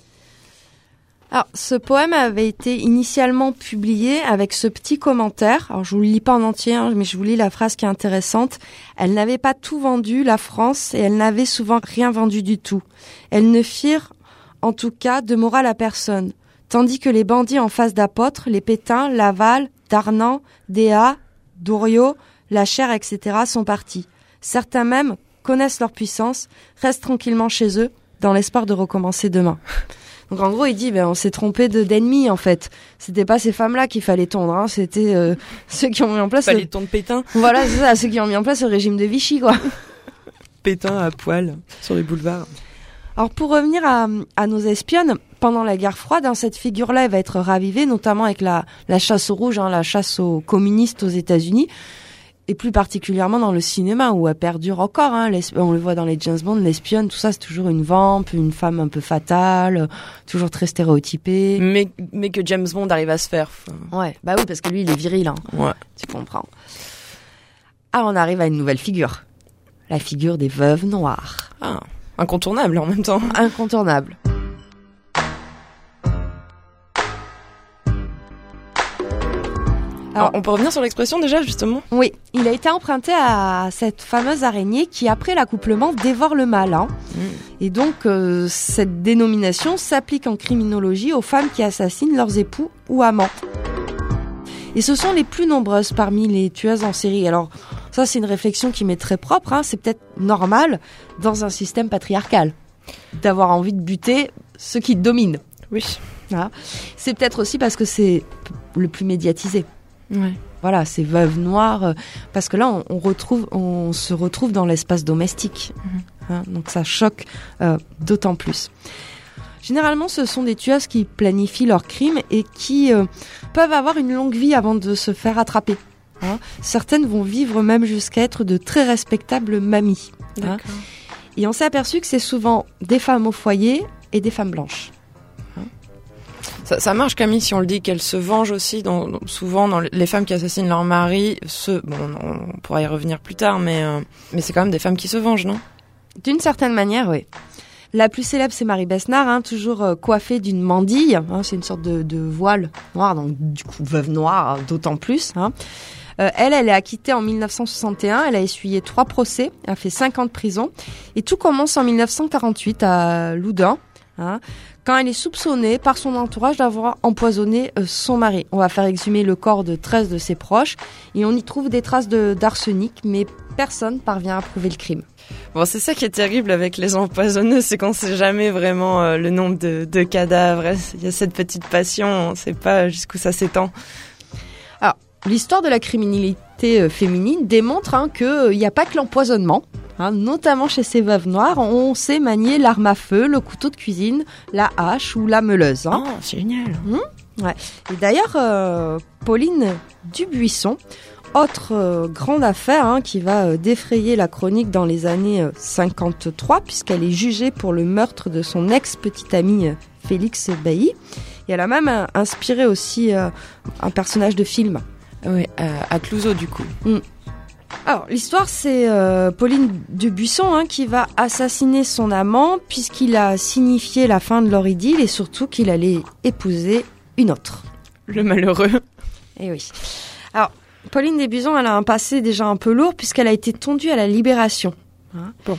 Alors, ce poème avait été initialement publié avec ce petit commentaire. Alors, je vous le lis pas en entier, hein, mais je vous lis la phrase qui est intéressante. Elle n'avait pas tout vendu, la France, et elle n'avait souvent rien vendu du tout. Elles ne firent, en tout cas, de morale à personne. Tandis que les bandits en face d'apôtres, les Pétains, Laval, Darnan, Déa, Douriot, La Chair, etc., sont partis. Certains même connaissent leur puissance, restent tranquillement chez eux, dans l'espoir de recommencer demain. Donc en gros, il dit, ben, on s'est trompé de d'ennemis en fait. C'était pas ces femmes-là qu'il fallait tondre, hein, c'était euh, ceux qui ont mis en place. Pas le- de pétain, Voilà, c'est ça, ceux qui ont mis en place le régime de Vichy, quoi. pétain à poil sur les boulevards. Alors pour revenir à, à nos espionnes, pendant la guerre froide, hein, cette figure-là va être ravivée, notamment avec la, la chasse aux rouges, hein, la chasse aux communistes aux États-Unis, et plus particulièrement dans le cinéma où elle perdure encore. Hein, on le voit dans les James Bond, l'espionne, tout ça, c'est toujours une vampe, une femme un peu fatale, toujours très stéréotypée. Mais, mais que James Bond arrive à se faire. Ouais, bah oui, parce que lui, il est viril, hein, Ouais. tu comprends. Ah, on arrive à une nouvelle figure. La figure des veuves noires. Ah, incontournable en même temps. Incontournable. Alors, on peut revenir sur l'expression déjà, justement? Oui, il a été emprunté à cette fameuse araignée qui, après l'accouplement, dévore le mâle. Et donc, euh, cette dénomination s'applique en criminologie aux femmes qui assassinent leurs époux ou amants. Et ce sont les plus nombreuses parmi les tueuses en série. Alors, ça, c'est une réflexion qui m'est très propre. hein. C'est peut-être normal dans un système patriarcal d'avoir envie de buter ceux qui dominent. Oui. C'est peut-être aussi parce que c'est le plus médiatisé. Ouais. Voilà, ces veuves noires, euh, parce que là, on, on retrouve, on se retrouve dans l'espace domestique. Hein, donc ça choque euh, d'autant plus. Généralement, ce sont des tueuses qui planifient leurs crimes et qui euh, peuvent avoir une longue vie avant de se faire attraper. hein. Certaines vont vivre même jusqu'à être de très respectables mamies. hein. Et on s'est aperçu que c'est souvent des femmes au foyer et des femmes blanches. Ça, ça marche, Camille, si on le dit qu'elles se vengent aussi. Souvent, dans les- femmes qui assassinent leur mari, se, bon, on, pourra y revenir plus tard, mais, euh, mais c'est quand même des femmes qui se vengent, non? D'une certaine manière, oui. La plus célèbre, c'est Marie Besnard, hein, toujours euh, coiffée d'une mandille. hein, c'est une sorte de, voile noir, donc du coup veuve noire, hein, d'autant plus. Euh, elle, elle est acquittée en 1961. Elle a essuyé trois procès, a fait cinq ans de prison. Et tout commence en 1948 à Loudun, quand elle est soupçonnée par son entourage d'avoir empoisonné euh, son mari. On va faire exhumer le corps de 13 de ses proches et on y trouve des traces de- d'arsenic, mais personne parvient à prouver le crime. Bon, c'est ça qui est terrible avec les empoisonneuses, c'est qu'on sait jamais vraiment euh, le nombre de, de cadavres. Il y a cette petite passion, on sait pas jusqu'où ça s'étend. L'histoire de la criminalité euh, féminine démontre hein, qu'il n'y a pas que l'empoisonnement. Hein, notamment chez ces veuves noires, on sait manier l'arme à feu, le couteau de cuisine, la hache ou la meuleuse. hein. Oh, c'est génial. Et d'ailleurs, euh, Pauline Dubuisson, autre euh, grande affaire hein, qui va euh, défrayer la chronique dans les années euh, 53, puisqu'elle est jugée pour le meurtre de son ex-petit ami euh, Félix Bailly. Et elle a même inspiré aussi un personnage de film. Oui, à, à Clouseau, du coup. Alors, l'histoire, c'est euh, Pauline Dubuisson hein, qui va assassiner son amant puisqu'il a signifié la fin de leur idylle et surtout qu'il allait épouser une autre. Le malheureux. Eh oui. Alors, Pauline Dubuisson, elle a un passé déjà un peu lourd puisqu'elle a été tondue à la libération. Hein. Bon.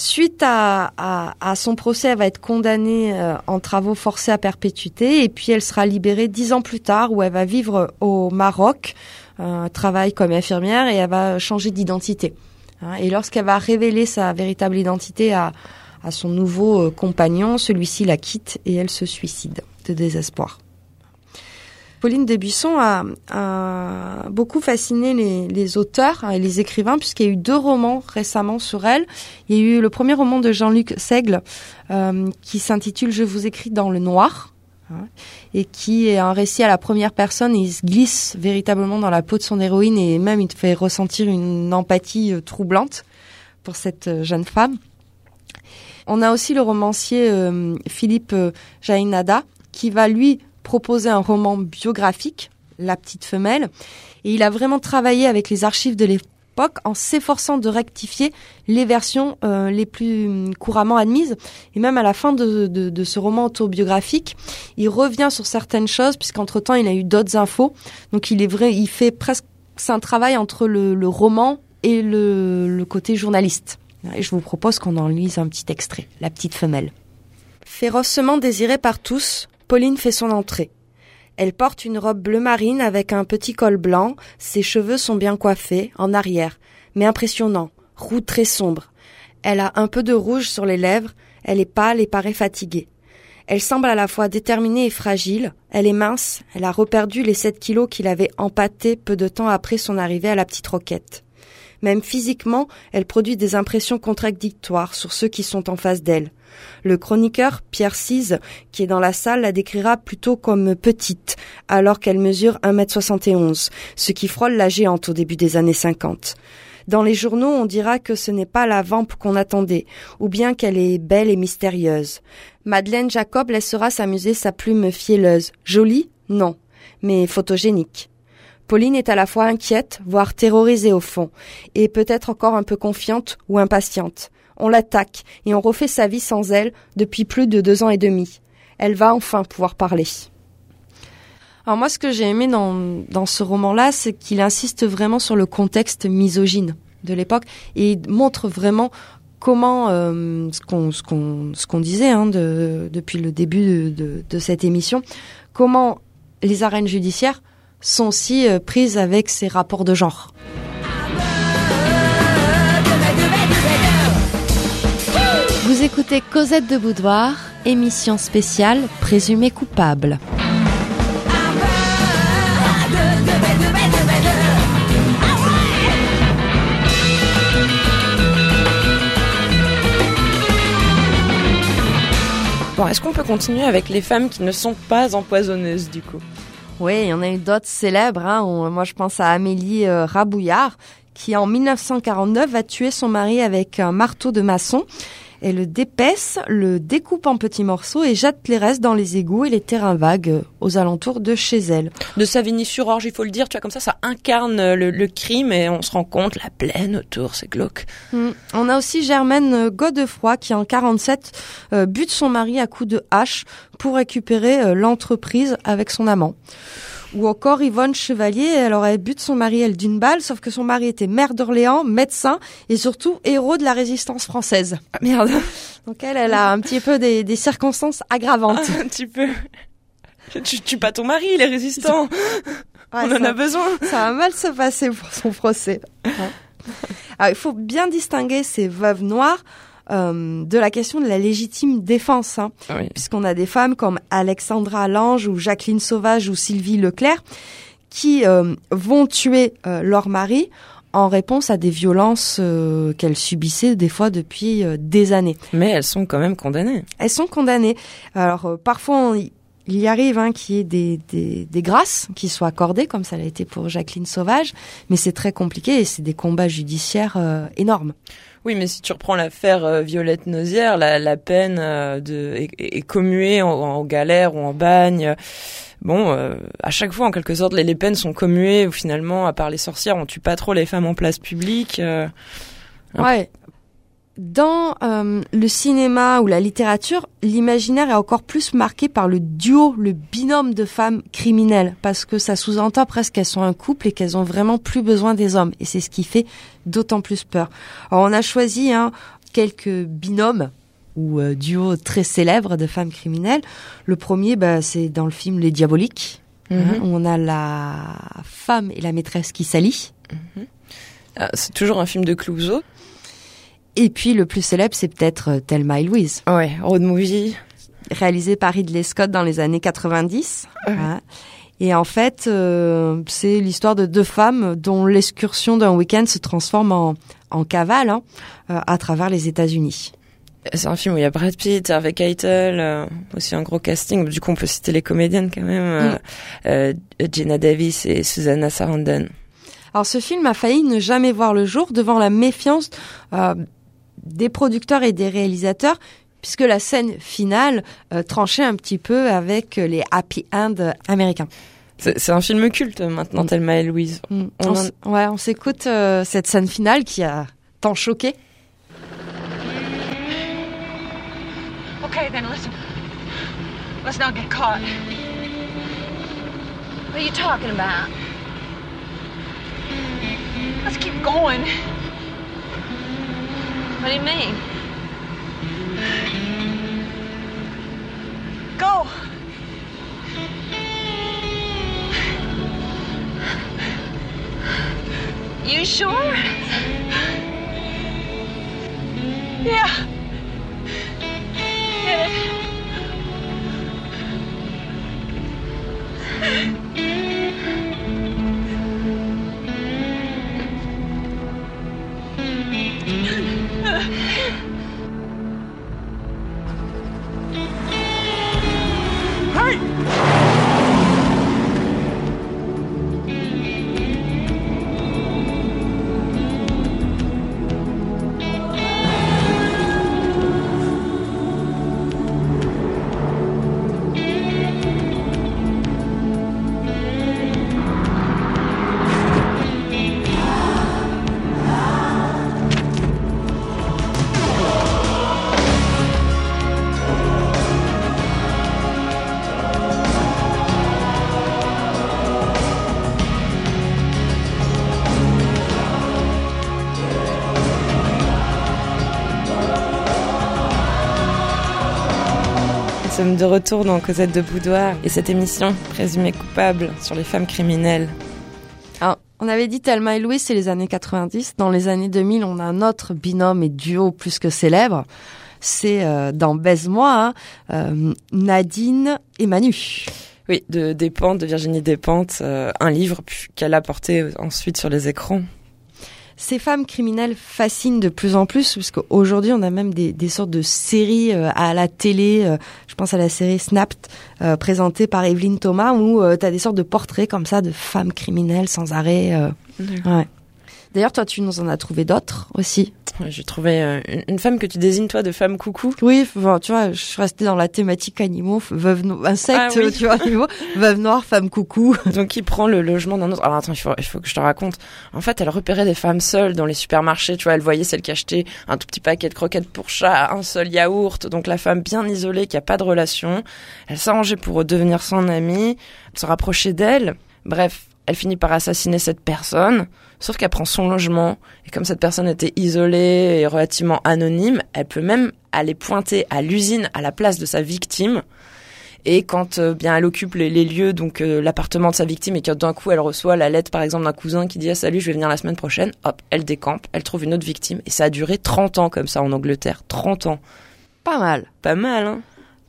Suite à, son procès, elle va être condamnée euh, en travaux forcés à perpétuité et puis elle sera libérée dix ans plus tard où elle va vivre au Maroc, euh, travaille comme infirmière et elle va changer d'identité. Hein. Et lorsqu'elle va révéler sa véritable identité à, à son nouveau euh, compagnon. Celui-ci la quitte et elle se suicide de désespoir. Pauline Debuisson a, beaucoup fasciné les, auteurs et les écrivains puisqu'il y a eu deux romans récemment sur elle. Il y a eu le premier roman de Jean-Luc Seigle euh, qui s'intitule Je vous écris dans le noir hein, et qui est un récit à la première personne il se glisse véritablement dans la peau de son héroïne et même il fait ressentir une empathie euh, troublante pour cette euh, jeune femme. On a aussi le romancier Philippe Jainada qui va lui proposer un roman biographique, La petite femelle, et il a vraiment travaillé avec les archives de l'époque en s'efforçant de rectifier les versions euh, les plus couramment admises. Et même à la fin de, ce roman autobiographique, il revient sur certaines choses puisqu'entre-temps il a eu d'autres infos. Donc il est vrai, il fait presque, un travail entre le, roman et le, côté journaliste. Et je vous propose qu'on en lise un petit extrait, La petite femelle. Férocement désirée par tous, Pauline fait son entrée. Elle porte une robe bleu marine avec un petit col blanc, ses cheveux sont bien coiffés, en arrière, mais impressionnants, roux très sombres. Elle a un peu de rouge sur les lèvres, elle est pâle et paraît fatiguée. Elle semble à la fois déterminée et fragile, elle est mince, elle a reperdu les 7 kilos qu'il avait empâtés peu de temps après son arrivée à la petite roquette. Même physiquement, elle produit des impressions contradictoires sur ceux qui sont en face d'elle. Le chroniqueur Pierre Cise, qui est dans la salle, la décrira plutôt comme petite, alors qu'elle mesure 1m71, ce qui frôle la géante au début des années 50. Dans les journaux, on dira que ce n'est pas la vampe qu'on attendait, ou bien qu'elle est belle et mystérieuse. Madeleine Jacob laissera s'amuser sa plume fielleuse. Jolie? Non. Mais photogénique. Pauline est à la fois inquiète, voire terrorisée au fond, et peut-être encore un peu confiante ou impatiente. On l'attaque, et on refait sa vie sans elle depuis plus de deux ans et demi. Elle va enfin pouvoir parler. Alors moi, ce que j'ai aimé dans, ce roman-là, c'est qu'il insiste vraiment sur le contexte misogyne de l'époque et montre vraiment comment euh, ce qu'on disait hein, de, depuis le début de cette émission, comment les arènes judiciaires sont aussi euh, prises avec ces rapports de genre. Vous écoutez Cosette de Boudoir, émission spéciale présumée coupable. Bon, est-ce qu'on peut continuer avec les femmes qui ne sont pas empoisonneuses du coup? Oui, il y en a eu d'autres célèbres. Hein. On- moi, je pense à Amélie euh, Rabouillard, qui en 1949 va tuer son mari avec un marteau de maçon. Elle le dépaisse, le découpe en petits morceaux et jette les restes dans les égouts et les terrains vagues aux alentours de chez elle. De Savigny-sur-Orge, il faut le dire, tu vois, comme ça, ça incarne euh, le, le crime et on se rend compte, la plaine autour, c'est glauque. Mm. On a aussi Germaine Godefroy qui en 47 euh, bute son mari à coups de hache pour récupérer euh, l'entreprise avec son amant. Ou encore Yvonne Chevalier, elle aurait bute son mari elle d'une balle, sauf que son mari était maire d'Orléans, médecin et surtout héros de la résistance française. Ah, merde, Donc elle, elle a un petit peu des, des circonstances aggravantes. un petit peu. Tu tues pas ton mari, il est résistant. Ouais, on en a besoin. Ça va mal se passer pour son procès. Alors, il faut bien distinguer ces veuves noires euh, de la question de la légitime défense, hein, Oui. puisqu'on a des femmes comme Alexandra Lange ou Jacqueline Sauvage ou Sylvie Leclerc qui euh, vont tuer euh, leur mari en réponse à des violences qu'elles subissaient des fois depuis des années. Mais elles sont quand même condamnées. Elles sont condamnées. Alors parfois on y- il y arrive hein, qu'il y ait des, des, des grâces qui soient accordées, comme ça l'a été pour Jacqueline Sauvage, mais c'est très compliqué et c'est des combats judiciaires euh, énormes. Oui, mais si tu reprends l'affaire euh, Violette Nozière, la, peine euh, de, est, commuée en, galère ou en bagne. Bon, euh, à chaque fois, en quelque sorte, les, peines sont commuées ou finalement, à part les sorcières, on tue pas trop les femmes en place publique. Ouais. Dans euh, le cinéma ou la littérature, l'imaginaire est encore plus marqué par le duo, le binôme de femmes criminelles, parce que ça sous-entend presque qu'elles sont un couple et qu'elles ont vraiment plus besoin des hommes, et c'est ce qui fait d'autant plus peur. Alors on a choisi hein, quelques binômes ou euh, duos très célèbres de femmes criminelles. Le premier, bah, c'est dans le film Les Diaboliques. hein, où on a la femme et la maîtresse qui s'allient. Ah, c'est toujours un film de Clouseau. Et puis le plus célèbre, c'est peut-être euh, Thelma et Louise, Ouais, road movie. réalisé par Ridley Scott dans les années 90. Ouais. Voilà. Et en fait, euh, c'est l'histoire de deux femmes dont l'excursion d'un week-end se transforme en, en cavale hein, euh, à travers les États-Unis. C'est un film où il y a Brad Pitt, Harvey Keitel, euh, aussi un gros casting. Du coup, on peut citer les comédiennes quand même. euh, Jenna Davis et Susanna Sarandon. Alors ce film a failli ne jamais voir le jour devant la méfiance des producteurs et des réalisateurs, puisque la scène finale euh, tranchait un petit peu avec euh, les happy end américains. C'est un film culte maintenant. Thelma et Louise. Mm. On On, en- s- ouais, on s'écoute euh, cette scène finale qui a tant choqué. Okay, then listen. Let's not get caught. What are you talking about? Let's keep going. What do you mean? Go. You sure? Yeah. Get it. Nous sommes de retour dans Cosette de Boudoir et cette émission présumée coupable sur les femmes criminelles. Alors, on avait dit Thelma et Louise, c'est les années 90. Dans les années 2000, on a un autre binôme et duo plus que célèbre. C'est euh, dans Baise-moi, hein, euh, Nadine et Manu. Oui, de Despentes, de Virginie Despentes, euh, un livre qu'elle a porté ensuite sur les écrans. Ces femmes criminelles fascinent de plus en plus, puisqu'aujourd'hui, on a même des, des sortes de séries euh, à la télé. euh, je pense à la série Snapped, euh, présentée par Evelyne Thomas, où tu as des sortes de portraits comme ça de femmes criminelles sans arrêt. euh. Ouais. D'ailleurs, toi, tu nous en as trouvé d'autres aussi. Ouais, J'ai trouvé euh, une, une femme que tu désignes toi de femme coucou. Oui, tu vois, je suis restée dans la thématique animaux, veuve no- insectes, Ah oui. tu vois, animaux, veuve noire, femme coucou. Donc qui prend le logement d'un autre. Alors attends, il faut, il faut que je te raconte. En fait, elle repérait des femmes seules dans les supermarchés. Tu vois, elle voyait celle qui achetait un tout petit paquet de croquettes pour chat, un seul yaourt. Donc la femme bien isolée qui a pas de relation. Elle s'arrangeait pour devenir son amie, se rapprocher d'elle. Bref, elle finit par assassiner cette personne. Sauf qu'elle prend son logement. Et comme cette personne était isolée et relativement anonyme, elle peut même aller pointer à l'usine à la place de sa victime. Et quand euh, bien elle occupe les, les lieux, donc euh, l'appartement de sa victime, et que d'un coup elle reçoit la lettre par exemple d'un cousin qui dit ah, salut, je vais venir la semaine prochaine, hop, elle décampe, elle trouve une autre victime, et ça a duré 30 ans comme ça en Angleterre, 30 ans. Pas mal. Pas mal, hein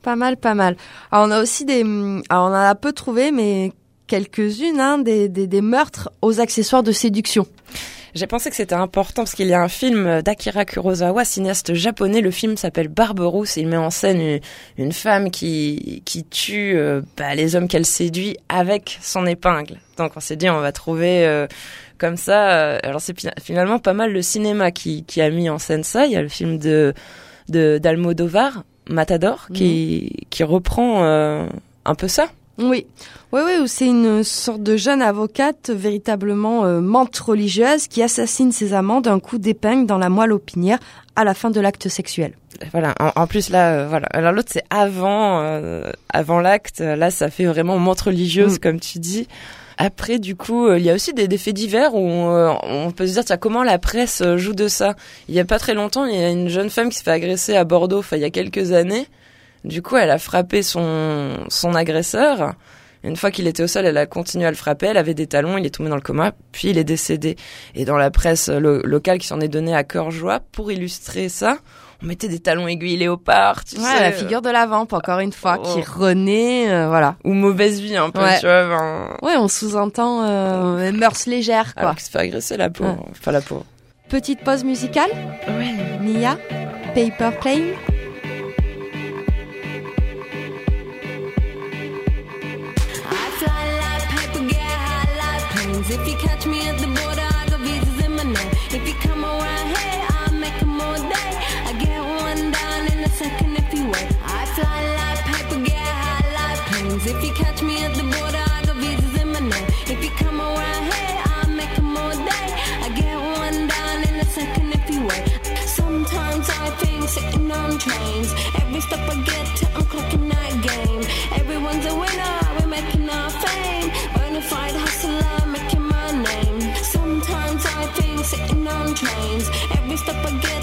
Pas mal, pas mal. Alors, on a aussi des, hum, alors, on en a peu trouvé, mais quelques-unes, hein, des, des, des meurtres aux accessoires de séduction. J'ai pensé que c'était important parce qu'il y a un film d'Akira Kurosawa, cinéaste japonais. Le film s'appelle Barberousse et il met en scène une, une femme qui, qui tue euh, bah, les hommes qu'elle séduit avec son épingle. Donc on s'est dit on va trouver euh, comme ça. euh, alors c'est fina- finalement pas mal le cinéma qui, qui a mis en scène ça. Il y a le film de de d'Almodovar, Matador, qui qui reprend euh, un peu ça. Oui, oui, oui, c'est une sorte de jeune avocate véritablement euh, mente religieuse qui assassine ses amants d'un coup d'épingle dans la moelle opinière à la fin de l'acte sexuel. Voilà. En, en plus là, euh, voilà. Alors l'autre c'est avant, euh, avant l'acte. Là, ça fait vraiment montre religieuse, Mm. comme tu dis. Après, du coup, euh, il y a aussi des, des faits divers où euh, on peut se dire, tiens, comment la presse euh, joue de ça? Il y a pas très longtemps, il y a une jeune femme qui se fait agresser à Bordeaux, enfin, il y a quelques années. Du coup, elle a frappé son, son agresseur. Une fois qu'il était au sol, elle a continué à le frapper. Elle avait des talons, il est tombé dans le coma, puis il est décédé. Et dans la presse lo- locale qui s'en est donnée à cœur joie, pour illustrer ça, on mettait des talons aiguilles léopard, tu Ouais, sais, la euh, figure de la vampe, encore une fois, Oh. qui renaît, euh, voilà. ou mauvaise vie un peu, Ouais. tu vois. ben, Ouais, on sous-entend euh, mœurs légères, quoi. alors qu'il se fait agresser la pauvre, Ouais. enfin la pauvre. Petite pause musicale. Nia, Paper Plane. You catch me at the border, I got visas in my. If you come around here, I'll day. I get one down in a second if you wait. I fly like paper, get high like planes. If you catch me at the border, I got visas in my. If you come around here, I'll day. I get one down in a second if you wait. Sometimes I think sitting on trains. Every step I get Every step I get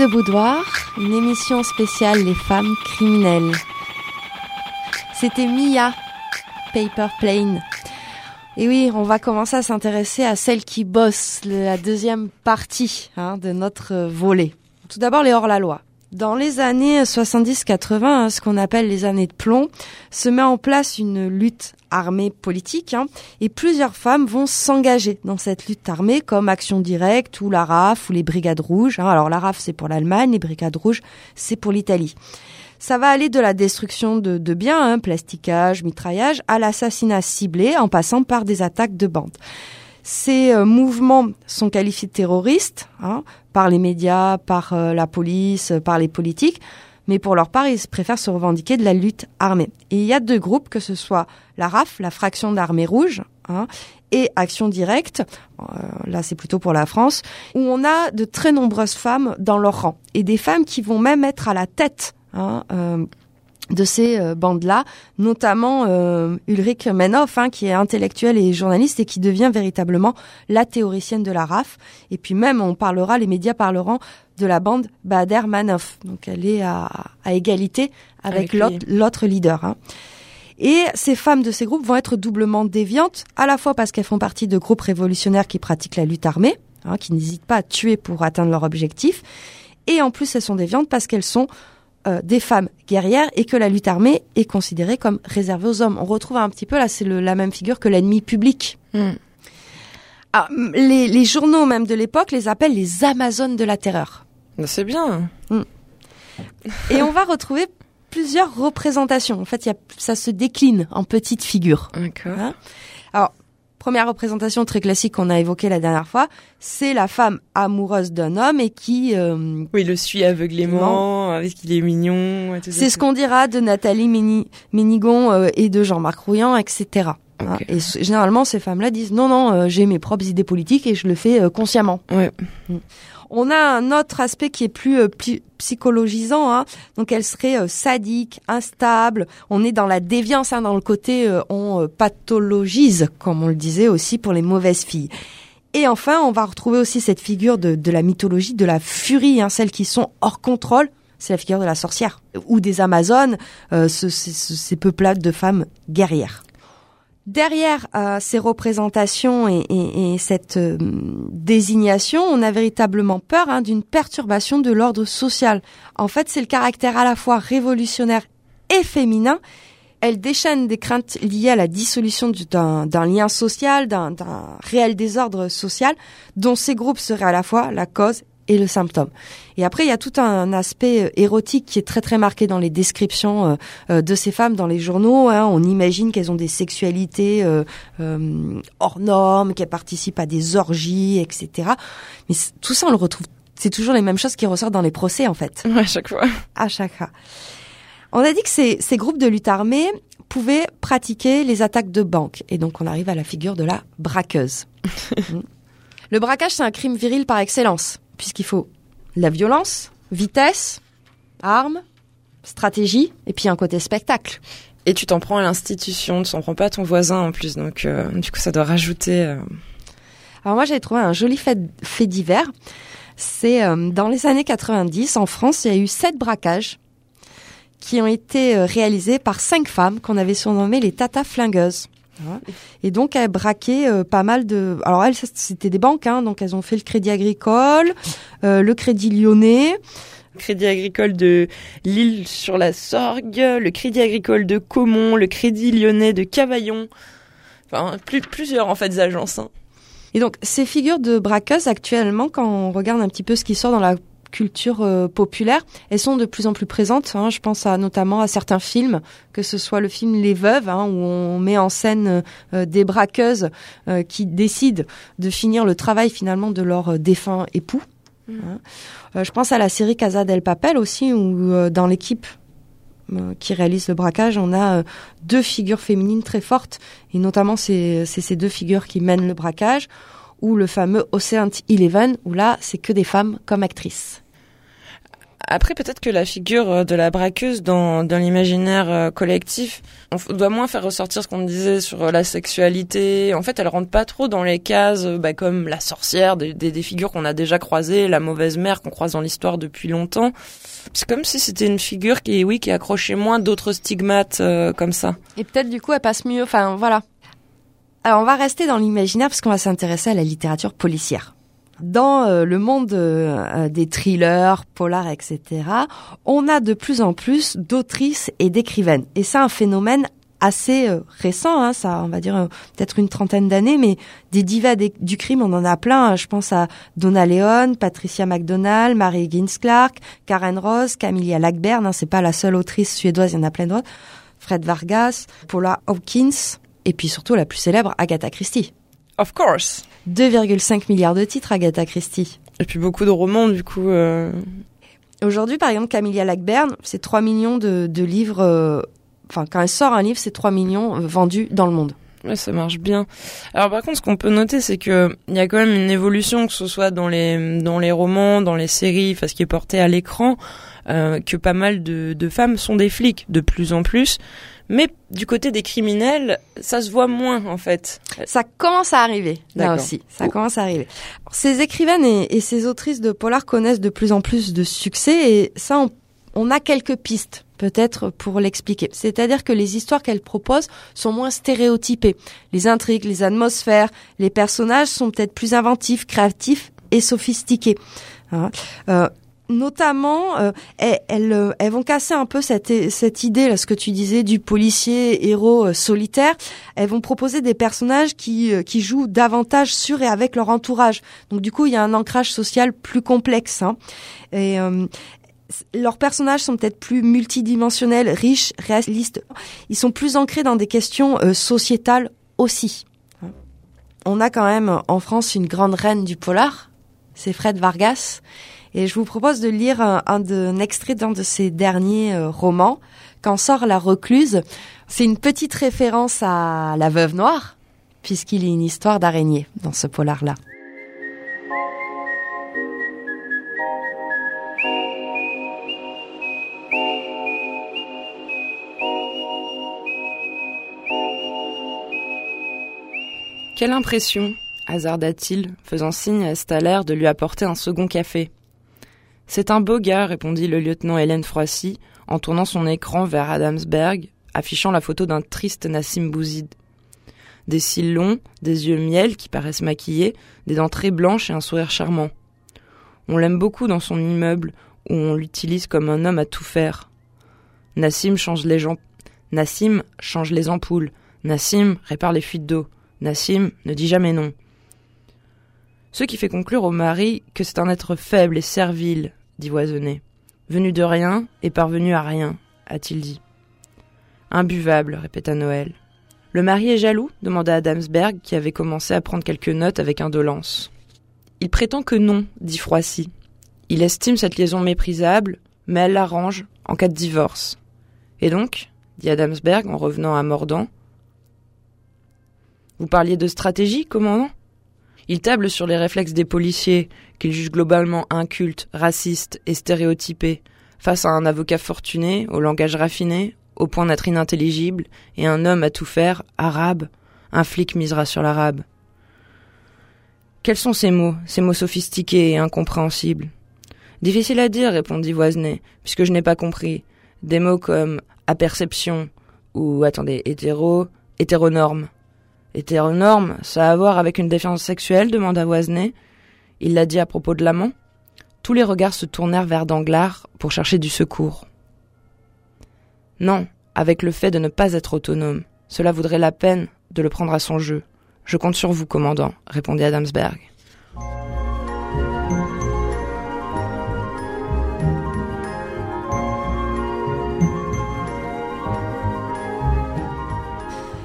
de Boudoir, une émission spéciale Les femmes criminelles. C'était Mia, Paper Plane. Et oui, on va commencer à s'intéresser à celle qui bosse, le- la deuxième partie hein, de notre euh, volet. Tout d'abord, les hors-la-loi. Dans les années 70-80, hein, ce qu'on appelle les années de plomb, se met en place une lutte armée politique hein, et plusieurs femmes vont s'engager dans cette lutte armée comme Action Directe ou la RAF ou les Brigades Rouges. hein. Alors la RAF c'est pour l'Allemagne, les Brigades Rouges c'est pour l'Italie. Ça va aller de la destruction de, biens, hein, plasticage, mitraillage, à l'assassinat ciblé en passant par des attaques de bandes. Ces euh, mouvements sont qualifiés de terroristes hein, par les médias, par euh, la police, euh, par les politiques, mais pour leur part, ils préfèrent se revendiquer de la lutte armée. Et il y a deux groupes, que ce soit la RAF, la fraction d'armée rouge, hein, et Action Directe, là c'est plutôt pour la France, où on a de très nombreuses femmes dans leur rang, et des femmes qui vont même être à la tête hein, de ces euh, bandes-là, notamment euh, Ulrich Meinhof, hein, qui est intellectuelle et journaliste et qui devient véritablement la théoricienne de la RAF. Et puis même, on parlera, les médias parleront de la bande Bader Meinhof. Donc elle est à, à égalité avec, l'autre leader. hein. Et ces femmes de ces groupes vont être doublement déviantes, à la fois parce qu'elles font partie de groupes révolutionnaires qui pratiquent la lutte armée, hein, qui n'hésitent pas à tuer pour atteindre leur objectif. Et en plus, elles sont déviantes parce qu'elles sont euh, des femmes guerrières et que la lutte armée est considérée comme réservée aux hommes. On retrouve un petit peu là, c'est la même figure que l'ennemi public. Hmm. Ah, les, les journaux même de l'époque les appellent les Amazones de la terreur. Bah, C'est bien. Et on va retrouver plusieurs représentations. En fait, il y a, ça se décline en petites figures. D'accord. Hein? Alors, première représentation très classique qu'on a évoquée la dernière fois, c'est la femme amoureuse d'un homme et qui... euh, Oui, le suit aveuglément, avec qu'il est mignon. et tout ça. c'est ce qu'on dira de Nathalie Méni- Ménigon euh, et de Jean-Marc Rouillant, etc. Hein. Et s- généralement, ces femmes-là disent non, non, euh, j'ai mes propres idées politiques et je le fais euh, consciemment. Ouais. On a un autre aspect qui est plus euh, psychologisant. Hein. Donc, elle serait euh, sadique, instable. On est dans la déviance, hein, dans le côté euh, on pathologise, comme on le disait aussi pour les mauvaises filles. Et enfin, on va retrouver aussi cette figure de, de la mythologie, de la furie, hein, celles qui sont hors contrôle. C'est la figure de la sorcière ou des Amazones, euh, ce- ce- ces peuplades de femmes guerrières. Derrière euh, ces représentations et, et- et cette euh, désignation, on a véritablement peur hein, d'une perturbation de l'ordre social. En fait, c'est le caractère à la fois révolutionnaire et féminin. Elle déchaîne des craintes liées à la dissolution du- d'un lien social, d'un réel désordre social, dont ces groupes seraient à la fois la cause et le symptôme. Et après, il y a tout un aspect euh, érotique qui est très très marqué dans les descriptions euh, euh, de ces femmes dans les journaux. hein. On imagine qu'elles ont des sexualités hors normes, qu'elles participent à des orgies, etc. Mais tout ça, on le retrouve. C'est toujours les mêmes choses qui ressortent dans les procès, en fait Ouais, à chaque fois. à chaque cas. On a dit que ces, ces groupes de lutte armée pouvaient pratiquer les attaques de banque. Et donc, on arrive à la figure de la braqueuse. Mm. Le braquage, c'est un crime viril par excellence, puisqu'il faut la violence, vitesse, armes, stratégie, et puis un côté spectacle. Et tu t'en prends à l'institution, tu t'en prends pas à ton voisin en plus, donc euh, du coup ça doit rajouter. euh, Alors moi, j'avais trouvé un joli fait, fait divers. C'est euh, dans les années 90, en France, il y a eu sept braquages qui ont été réalisés par cinq femmes qu'on avait surnommées les Tata Flingueuses. Et donc, elles braquaient euh, pas mal de... Alors, elles, c'était des banques, hein, donc elles ont fait le Crédit Agricole, euh, le Crédit Lyonnais, Crédit agricole de Lille sur la Sorgue, le Crédit agricole de Caumont, le Crédit lyonnais de Cavaillon. Enfin, plus, plusieurs en fait agences. hein. Et donc, ces figures de braqueuses, actuellement, quand on regarde un petit peu ce qui sort dans la culture euh, populaire, elles sont de plus en plus présentes. hein. Je pense à, notamment à certains films, que ce soit le film Les Veuves, hein, où on met en scène euh, des braqueuses euh, qui décident de finir le travail finalement de leur euh, défunt époux. hein. Euh, je pense à la série Casa del Papel aussi, où euh, dans l'équipe euh, qui réalise le braquage, on a euh, deux figures féminines très fortes, et notamment c'est ces deux figures qui mènent le braquage, ou le fameux Ocean's Eleven, où là c'est que des femmes comme actrices. Après, peut-être que la figure euh, de la braqueuse dans, dans l'imaginaire euh, collectif, on doit moins faire ressortir ce qu'on disait sur euh, la sexualité. En fait, elle rentre pas trop dans les cases bah, comme la sorcière, des, des, des figures qu'on a déjà croisées, la mauvaise mère qu'on croise dans l'histoire depuis longtemps. C'est comme si c'était une figure qui, oui, qui accrochait moins d'autres stigmates euh, comme ça. Et peut-être du coup elle passe mieux, enfin voilà. Alors on va rester dans l'imaginaire parce qu'on va s'intéresser à la littérature policière. Dans euh, le monde euh, euh, des thrillers, polars, etc., on a de plus en plus d'autrices et d'écrivaines. Et c'est un phénomène assez récent, hein, ça, on va dire peut-être une trentaine d'années, mais des divas du crime, on en a plein. Je pense à Donna Leon, Patricia McDonald, Mary Higgins Clark, Karen Ross, Camilla Lackberg. Hein, c'est pas la seule autrice suédoise, il y en a plein d'autres. Fred Vargas, Paula Hawkins, et puis surtout la plus célèbre, Agatha Christie. Of course. 2,5 milliards de titres, Agatha Christie. Et puis beaucoup de romans, du coup. euh, Aujourd'hui, par exemple, Camilla Lackberg, c'est 3 millions de, de livres. euh, Enfin, quand elle sort un livre, c'est 3 millions euh, vendus dans le monde. Ouais, ça marche bien. Alors par contre, ce qu'on peut noter, c'est que il y a quand même une évolution, que ce soit dans les dans les romans, dans les séries, enfin ce qui est porté à l'écran, euh, que pas mal de, de femmes sont des flics de plus en plus. Mais du côté des criminels, ça se voit moins en fait. Ça commence à arriver, là aussi. Ça commence à arriver. Alors, Ces écrivaines et, et ces autrices de polar connaissent de plus en plus de succès et ça, on, on a quelques pistes peut-être pour l'expliquer. C'est-à-dire que les histoires qu'elle propose sont moins stéréotypées. Les intrigues, les atmosphères, les personnages sont peut-être plus inventifs, créatifs et sophistiqués. Hein. Euh, notamment, euh, elles, euh, elles vont casser un peu cette, cette idée, là, ce que tu disais, du policier héros euh, solitaire. Elles vont proposer des personnages qui, euh, qui jouent davantage sur et avec leur entourage. Donc du coup, il y a un ancrage social plus complexe. hein. Et leurs personnages sont peut-être plus multidimensionnels, riches, réalistes. Ils sont plus ancrés dans des questions sociétales aussi. hein. On a quand même en France une grande reine du polar, c'est Fred Vargas. Et je vous propose de lire un, extrait d'un de ses derniers euh, romans, Quand sort la recluse. C'est une petite référence à La Veuve Noire, puisqu'il y a une histoire d'araignée dans ce polar-là. Quelle impression hasarda-t-il, faisant signe à Staller de lui apporter un second café? C'est un beau gars, répondit le lieutenant Hélène Froissy, en tournant son écran vers Adamsberg, affichant la photo d'un triste Nassim Bouzid. Des cils longs, des yeux miel qui paraissent maquillés, des dents très blanches et un sourire charmant. On l'aime beaucoup dans son immeuble, où on l'utilise comme un homme à tout faire. Nassim change les, gens... Nassim change les ampoules. Nassim répare les fuites d'eau. Nassim ne dit jamais non. Ce qui fait conclure au mari que c'est un être faible et servile, dit Voisenet. Venu de rien et parvenu à rien, a-t-il dit. Imbuvable, répéta Noël. Le mari est jaloux demanda Adamsberg, qui avait commencé à prendre quelques notes avec indolence. Il prétend que non, dit Froissy. Il estime cette liaison méprisable, mais elle l'arrange en cas de divorce. Et donc, dit Adamsberg en revenant à Mordant, vous parliez de stratégie, commandant? Il table sur les réflexes des policiers, qu'il juge globalement incultes, racistes et stéréotypés, face à un avocat fortuné, au langage raffiné, au point d'être inintelligible, et un homme à tout faire, arabe. Un flic misera sur l'arabe. Quels sont ces mots, ces mots sophistiqués et incompréhensibles? Difficile à dire, répondit Voisenet, puisque je n'ai pas compris. Des mots comme aperception ou, attendez, hétéro, hétéronorme. Hétéronorme, ça a à voir avec une défiance sexuelle demanda Voisenet. Il l'a dit à propos de l'amant. Tous les regards se tournèrent vers Danglars pour chercher du secours. Non, avec le fait de ne pas être autonome. Cela vaudrait la peine de le prendre à son jeu. Je compte sur vous, commandant, répondit Adamsberg.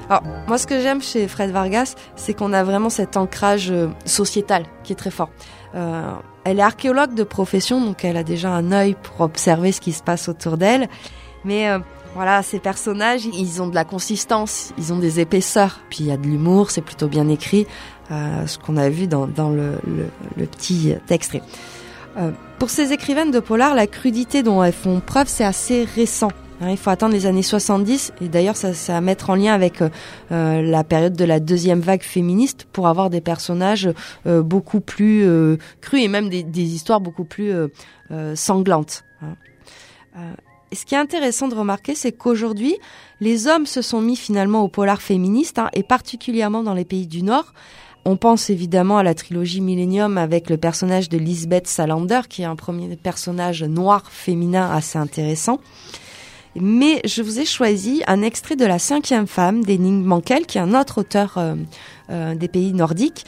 Alors, moi, ce que j'aime chez Fred Vargas, c'est qu'on a vraiment cet ancrage euh, sociétal qui est très fort. Euh, elle est archéologue de profession, donc elle a déjà un œil pour observer ce qui se passe autour d'elle. Mais euh, voilà, ces personnages, ils ont de la consistance, ils ont des épaisseurs. Puis il y a de l'humour, c'est plutôt bien écrit, euh, ce qu'on a vu dans, dans le, le, le petit extrait. Euh, pour ces écrivaines de polar, la crudité dont elles font preuve, c'est assez récent. Hein, il faut attendre les années 70, et d'ailleurs ça, ça à mettre en lien avec euh, euh, la période de la deuxième vague féministe pour avoir des personnages euh, beaucoup plus crus et même des, histoires beaucoup plus sanglantes. hein. Et ce qui est intéressant de remarquer, c'est qu'aujourd'hui, les hommes se sont mis finalement au polar féministe, hein, et particulièrement dans les pays du Nord. On pense évidemment à la trilogie Millennium avec le personnage de Lisbeth Salander, qui est un premier personnage noir féminin assez intéressant. Mais je vous ai choisi un extrait de La cinquième femme d'Henning Mankell, qui est un autre auteur euh, euh, des pays nordiques.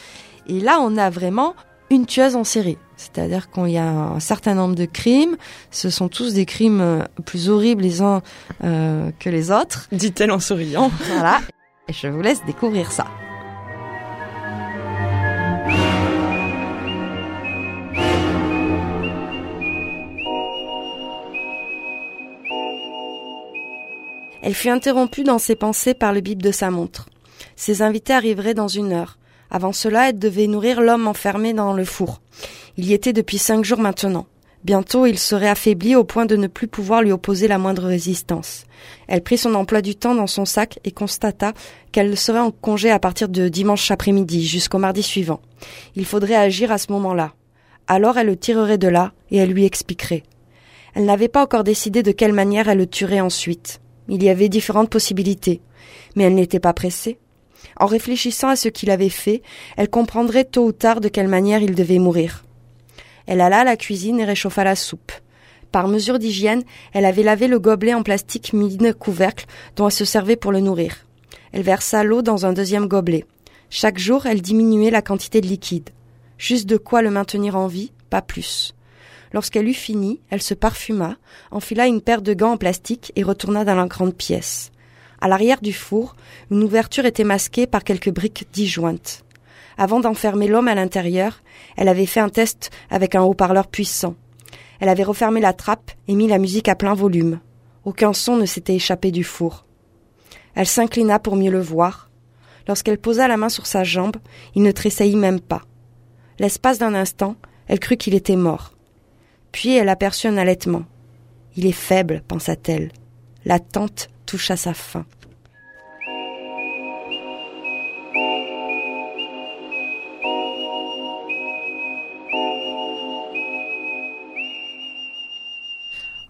Et là, on a vraiment une tueuse en série. C'est-à-dire qu'il y a un certain nombre de crimes. Ce sont tous des crimes euh, plus horribles les uns euh, que les autres. Dit-elle en souriant. Voilà. Et je vous laisse découvrir ça. Elle fut interrompue dans ses pensées par le bip de sa montre. Ses invités arriveraient dans une heure. Avant cela, elle devait nourrir l'homme enfermé dans le four. Il y était depuis cinq jours maintenant. Bientôt, il serait affaibli au point de ne plus pouvoir lui opposer la moindre résistance. Elle prit son emploi du temps dans son sac et constata qu'elle serait en congé à partir de dimanche après-midi jusqu'au mardi suivant. Il faudrait agir à ce moment-là. Alors elle le tirerait de là et elle lui expliquerait. Elle n'avait pas encore décidé de quelle manière elle le tuerait ensuite. Il y avait différentes possibilités, mais elle n'était pas pressée. En réfléchissant à ce qu'il avait fait, elle comprendrait tôt ou tard de quelle manière il devait mourir. Elle alla à la cuisine et réchauffa la soupe. Par mesure d'hygiène, elle avait lavé le gobelet en plastique mine couvercle dont elle se servait pour le nourrir. Elle versa l'eau dans un deuxième gobelet. Chaque jour, elle diminuait la quantité de liquide. Juste de quoi le maintenir en vie, pas plus. Lorsqu'elle eut fini, elle se parfuma, enfila une paire de gants en plastique et retourna dans la grande pièce. À l'arrière du four, une ouverture était masquée par quelques briques disjointes. Avant d'enfermer l'homme à l'intérieur, elle avait fait un test avec un haut-parleur puissant. Elle avait refermé la trappe et mis la musique à plein volume. Aucun son ne s'était échappé du four. Elle s'inclina pour mieux le voir. Lorsqu'elle posa la main sur sa jambe, il ne tressaillit même pas. L'espace d'un instant, elle crut qu'il était mort. Puis elle aperçut un allaitement. Il est faible, pensa-t-elle. L'attente touche à sa fin.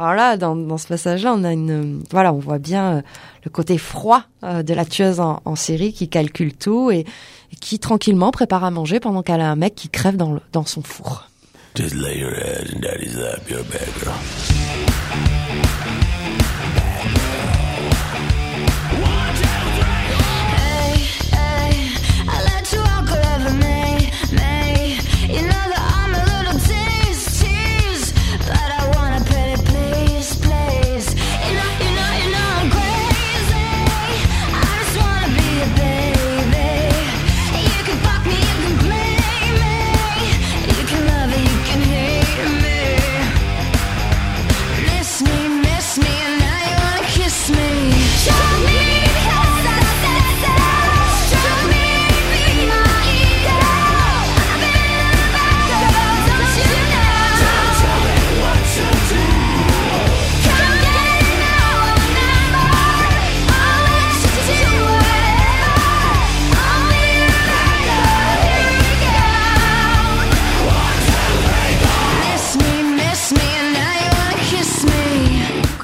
Alors là, dans, ce passage-là, on a une, voilà, on voit bien euh, le côté froid euh, de la tueuse en, série qui calcule tout et, qui tranquillement prépare à manger pendant qu'elle a un mec qui crève dans son four. Just lay your head in daddy's lap, you're a bad girl.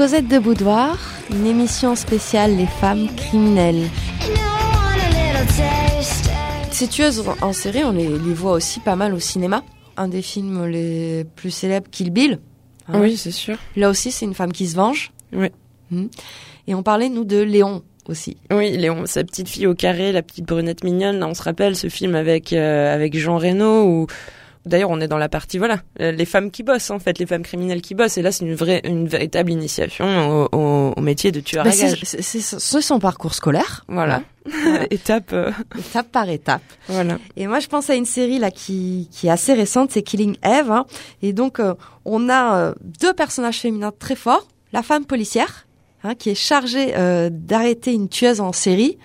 Cosette de Boudoir, une émission spéciale Les femmes criminelles. Ces tueuses en série, on les, les voit aussi pas mal au cinéma. Un des films les plus célèbres, Kill Bill. Hein. Oui, c'est sûr. Là aussi, c'est une femme qui se venge. Oui. Mhm. Et on parlait, nous, de Léon aussi. Oui, Léon, sa petite fille au carré, la petite brunette mignonne. Là, on se rappelle ce film avec euh, avec Jean Reno où d'ailleurs on est dans la partie voilà euh, les femmes qui bossent en fait, les femmes criminelles qui bossent. Et là, c'est une vraie une véritable initiation au, au, au métier de tueur Bah, à c'est gages. c'est- son parcours scolaire. Voilà, Voilà. étape. euh, étape par étape. voilà. Et moi, je pense à une série là qui, qui est assez récente, c'est Killing Eve. hein. Et donc, euh, on a euh, deux personnages féminins très forts. La femme policière, hein, qui est chargée euh, d'arrêter une tueuse en série.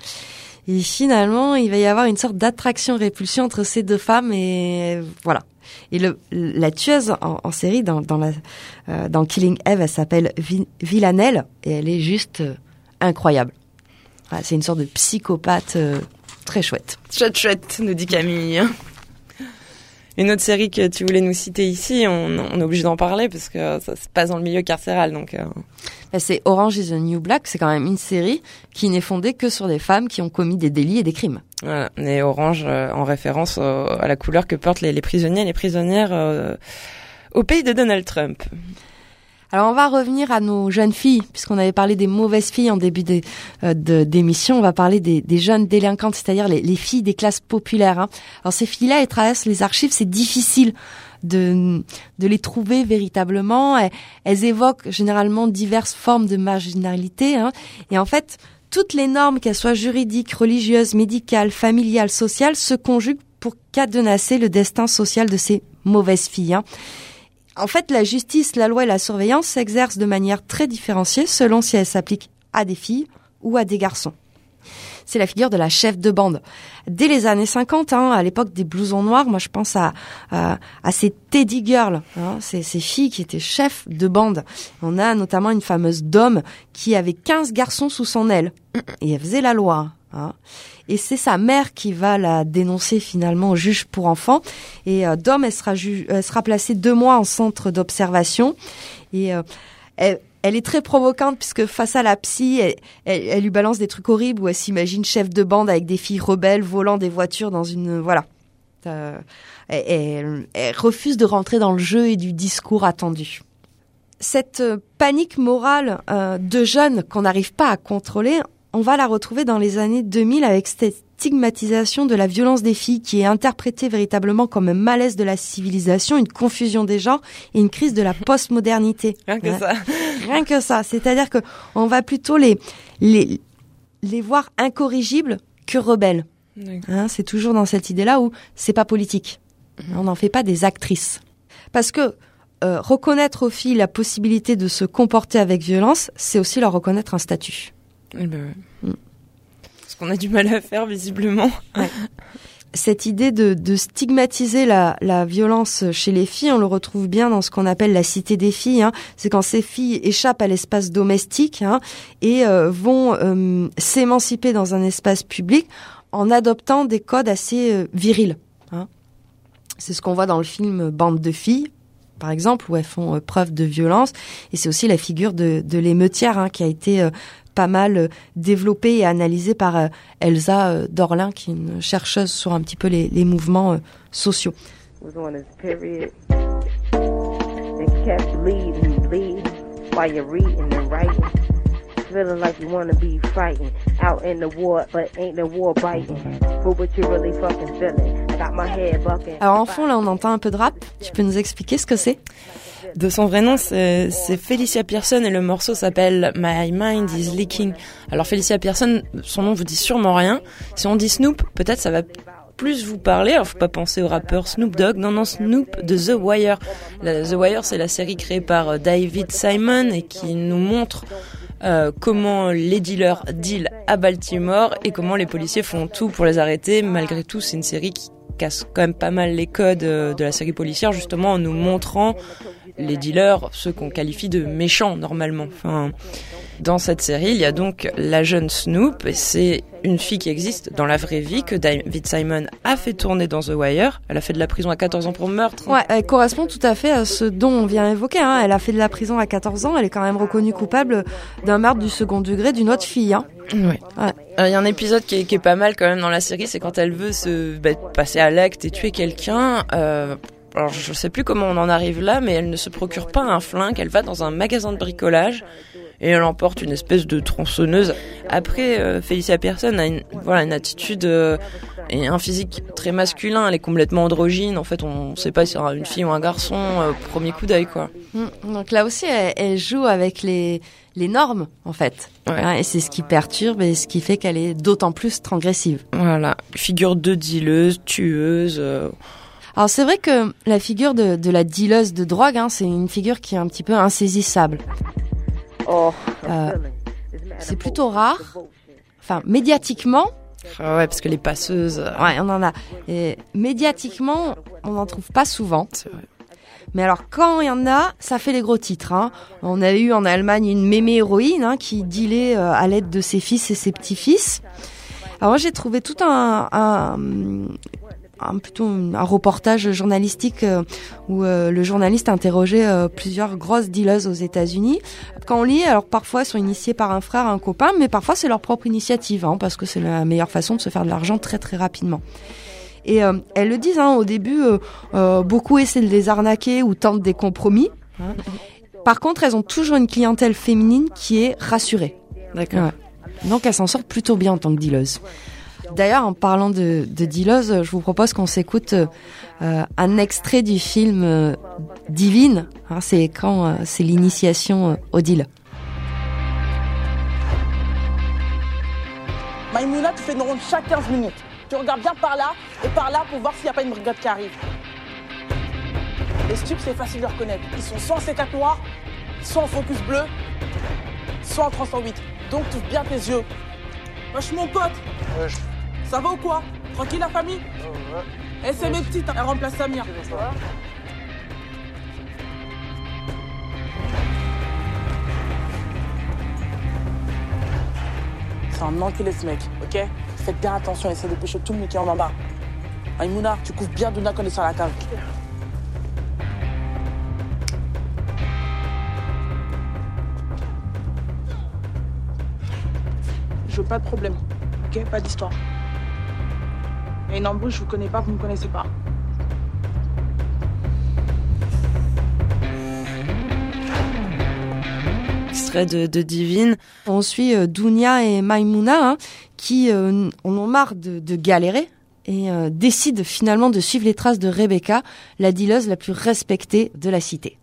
Et finalement, il va y avoir une sorte d'attraction-répulsion entre ces deux femmes. Et voilà. Et le, la tueuse en, en série, dans, dans, la, euh, dans Killing Eve, elle s'appelle Vi- Villanelle. Et elle est juste euh, incroyable. Voilà, c'est une sorte de psychopathe euh, très chouette. Chouette, chouette, nous dit Camille. Une autre série que tu voulais nous citer ici, on, on est obligé d'en parler parce que ça se passe dans le milieu carcéral. Donc, euh, Ben, C'est Orange is the New Black, c'est quand même une série qui n'est fondée que sur des femmes qui ont commis des délits et des crimes. voilà. Et orange euh, en référence à la couleur que portent les, les prisonniers et les prisonnières euh, au pays de Donald Trump. Alors on va revenir à nos jeunes filles, puisqu'on avait parlé des mauvaises filles en début euh, d'émission, on va parler des, jeunes délinquantes, c'est-à-dire les, les filles des classes populaires. hein. Alors ces filles-là, elles traversent les archives, c'est difficile de, de les trouver véritablement. Elles, elles évoquent généralement diverses formes de marginalité. hein. Et en fait, toutes les normes, qu'elles soient juridiques, religieuses, médicales, familiales, sociales, se conjuguent pour cadenasser le destin social de ces mauvaises filles. hein. En fait, la justice, la loi et la surveillance s'exercent de manière très différenciée selon si elles s'appliquent à des filles ou à des garçons. C'est la figure de la chef de bande. Dès les années 50, hein, à l'époque des blousons noirs, moi je pense à, ces Teddy Girls, hein, ces, ces filles qui étaient chefs de bande. On a notamment une fameuse Dom qui avait 15 garçons sous son aile. Et elle faisait la loi. Hein. Et c'est sa mère qui va la dénoncer finalement au juge pour enfants. Et euh, Dom, elle sera, placée deux mois en centre d'observation. Et euh, elle, est très provocante puisque face à la psy, elle, lui balance des trucs horribles où elle s'imagine chef de bande avec des filles rebelles volant des voitures dans une voilà. Euh, elle, refuse de rentrer dans le jeu et du discours attendu. Cette euh, panique morale de jeunes qu'on n'arrive pas à contrôler, on va la retrouver dans les années 2000 avec cette stigmatisation de la violence des filles qui est interprétée véritablement comme un malaise de la civilisation, une confusion des genres et une crise de la postmodernité. Rien que Ouais. ça. Rien que ça. C'est-à-dire que on va plutôt les, les, les voir incorrigibles que rebelles. Hein, c'est toujours dans cette idée-là où c'est pas politique. On n'en fait pas des actrices. Parce que euh, reconnaître aux filles la possibilité de se comporter avec violence, c'est aussi leur reconnaître un statut. Eh ben ouais. Mm. Ce qu'on a du mal à faire visiblement. Cette idée de, de stigmatiser la, la violence chez les filles, on le retrouve bien dans ce qu'on appelle la cité des filles. hein. C'est quand ces filles échappent à l'espace domestique hein, et euh, vont euh, s'émanciper dans un espace public en adoptant des codes assez euh, virils. hein. C'est ce qu'on voit dans le film Bande de filles, par exemple, où elles font euh, preuve de violence. Et c'est aussi la figure de, de l'émeutière hein, qui a été euh, pas mal euh, développée et analysée par Elsa Dorlin, qui est une chercheuse sur un petit peu les, les mouvements sociaux. Feeling like you wanna be fighting out in the war, but ain't the war biting. But what you really fucking feeling? I got my head bucking. Alors en fond, là, on entend un peu de rap. Tu peux nous expliquer ce que c'est? De son vrai nom, c'est Felicia Pearson et le morceau s'appelle My Mind is Leaking. Alors Felicia Pearson, son nom vous dit sûrement rien. Si on dit Snoop, peut-être ça va plus vous parler. Alors faut pas penser au rappeur Snoop Dogg. Non, non, Snoop de The Wire. La- The Wire, c'est la série créée par euh, David Simon et qui nous montre euh, comment les dealers dealent à Baltimore et comment les policiers font tout pour les arrêter. Malgré tout, c'est une série qui casse quand même pas mal les codes euh, de la série policière, justement en nous montrant les dealers, ceux qu'on qualifie de méchants normalement. Enfin, dans cette série, il y a donc la jeune Snoop, et c'est une fille qui existe dans la vraie vie, que David Simon a fait tourner dans The Wire. Elle a fait de la prison à 14 ans pour meurtre. Ouais, elle correspond tout à fait à ce dont on vient évoquer. Hein. Elle a fait de la prison à 14 ans. Elle est quand même reconnue coupable d'un meurtre du second degré d'une autre fille. Hein. Ouais. Euh, Il y a un épisode qui est, qui est pas mal quand même dans la série, c'est quand elle veut se bah, passer à l'acte et tuer quelqu'un. Euh, alors je sais plus comment on en arrive là, mais elle ne se procure pas un flingue. Elle va dans un magasin de bricolage et elle emporte une espèce de tronçonneuse. Après, euh, Felicia Pearson a une, voilà, une attitude euh, et un physique très masculin. Elle est complètement androgyne. En fait, on sait pas si c'est une fille ou un garçon. euh, premier coup d'œil, quoi. Mm. Donc là aussi, elle, elle joue avec les, les normes, en fait. Ouais. Et c'est ce qui perturbe et ce qui fait qu'elle est d'autant plus transgressive. Voilà, figure de dealeuse, tueuse. euh, Alors c'est vrai que la figure de, de la dealeuse de drogue, hein, c'est une figure qui est un petit peu insaisissable. Oh, Euh, c'est plutôt rare. Enfin, médiatiquement, ah ouais, parce que les passeuses. euh, ouais, on en a. Et médiatiquement, on n'en trouve pas souvent. c'est vrai. Mais alors, quand il y en a, ça fait les gros titres. Hein. On a eu en Allemagne une mémé héroïne hein, qui dealait euh, à l'aide de ses fils et ses petits-fils. Alors moi, j'ai trouvé tout un, un, un- plutôt un reportage journalistique euh, où euh, le journaliste interrogeait euh, plusieurs grosses dealers aux États-Unis. Quand on lit, alors parfois elles sont initiées par un frère, un copain, mais parfois c'est leur propre initiative, hein, parce que c'est la meilleure façon de se faire de l'argent très très rapidement. Et euh, elles le disent, hein, au début, euh, euh, beaucoup essaient de les arnaquer ou tentent des compromis. hein. Par contre, elles ont toujours une clientèle féminine qui est rassurée. D'accord. Ouais. Donc elles s'en sortent plutôt bien en tant que dealeuse. D'ailleurs, en parlant de, de dealeuse, je vous propose qu'on s'écoute euh, un extrait du film euh, Divine. Hein, c'est quand euh, c'est l'initiation euh, au deal. Maïmouna, tu fais une ronde chaque 15 minutes. Tu regardes bien par là et par là pour voir s'il n'y a pas une brigade qui arrive. Les stupes, c'est facile de les reconnaître. Ils sont soit en C4 noir, soit en focus bleu, soit en 308. Donc, touche bien tes yeux. Wesh, mon pote ça va ou quoi Tranquille la famille Eh, c'est mes petites, elle remplace Samir. C'est un enculé ce mec, ok Faites bien attention, essayez de pêcher tout le monde qui est en bas. Aïmouna, tu couvres bien Douna quand il est sur la table. Je veux pas de problème, ok Pas d'histoire. Et une embauche, je vous connais pas, vous me connaissez pas. Extrait de, de Divine. On suit euh, Dounia et Maimouna hein, qui euh, en ont marre de, de galérer et euh, décident finalement de suivre les traces de Rebecca, la dealeuse la plus respectée de la cité.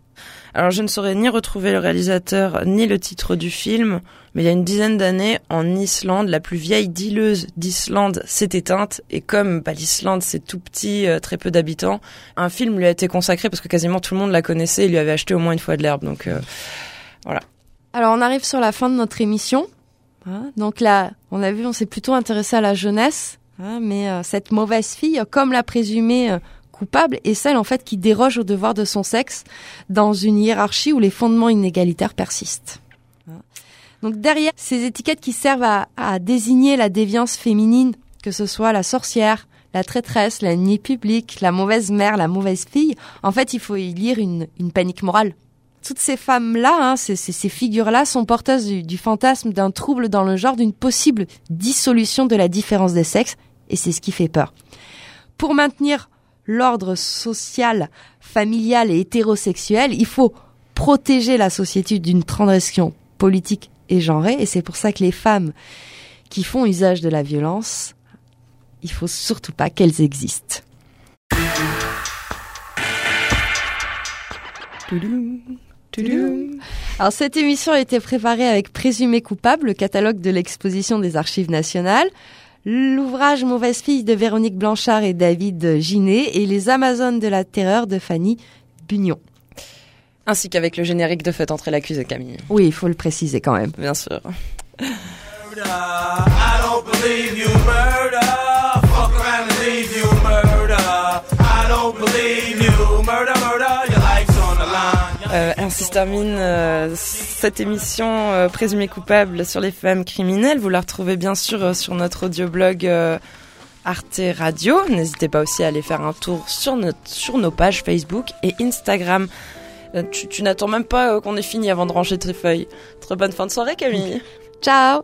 Alors je ne saurais ni retrouver le réalisateur ni le titre du film, mais il y a une dizaine d'années, en Islande, la plus vieille dealeuse d'Islande s'est éteinte, et comme bah, l'Islande c'est tout petit, euh, très peu d'habitants, un film lui a été consacré parce que quasiment tout le monde la connaissait et lui avait acheté au moins une fois de l'herbe, donc euh, voilà. Alors on arrive sur la fin de notre émission. hein. donc là, on a vu, on s'est plutôt intéressé à la jeunesse, hein, mais euh, cette mauvaise fille, comme la présumée euh, coupable, est celle en fait qui déroge au devoir de son sexe dans une hiérarchie où les fondements inégalitaires persistent. Donc derrière ces étiquettes qui servent à, à désigner la déviance féminine, que ce soit la sorcière, la traîtresse, la nuit publique, la mauvaise mère, la mauvaise fille, en fait il faut y lire une, une panique morale toutes ces femmes-là, hein, ces, ces- ces figures-là, sont porteuses du, du fantasme d'un trouble dans le genre, d'une possible dissolution de la différence des sexes, et c'est ce qui fait peur. Pour maintenir l'ordre social, familial et hétérosexuel, il faut protéger la société d'une transgression politique et genrée, et c'est pour ça que les femmes qui font usage de la violence, il faut surtout pas qu'elles existent. Alors cette émission a été préparée avec Présumé coupable, le catalogue de l'exposition des archives nationales, l'ouvrage Mauvaise fille de Véronique Blanchard et David Ginet et les Amazones de la terreur de Fanny Bugnon. Ainsi qu'avec le générique de Faites entrer l'accusé Camille, Oui, il faut le préciser quand même. bien sûr. I don't believe you murder. Euh, ainsi se termine euh, cette émission euh, présumée coupable sur les femmes criminelles. Vous la retrouvez bien sûr euh, sur notre audioblog euh, Arte Radio. N'hésitez pas aussi à aller faire un tour sur, notre, sur nos pages Facebook et Instagram. Euh, tu tu n'attends même pas qu'on ait fini avant de ranger tes feuilles. Très bonne fin de soirée Camille. Ciao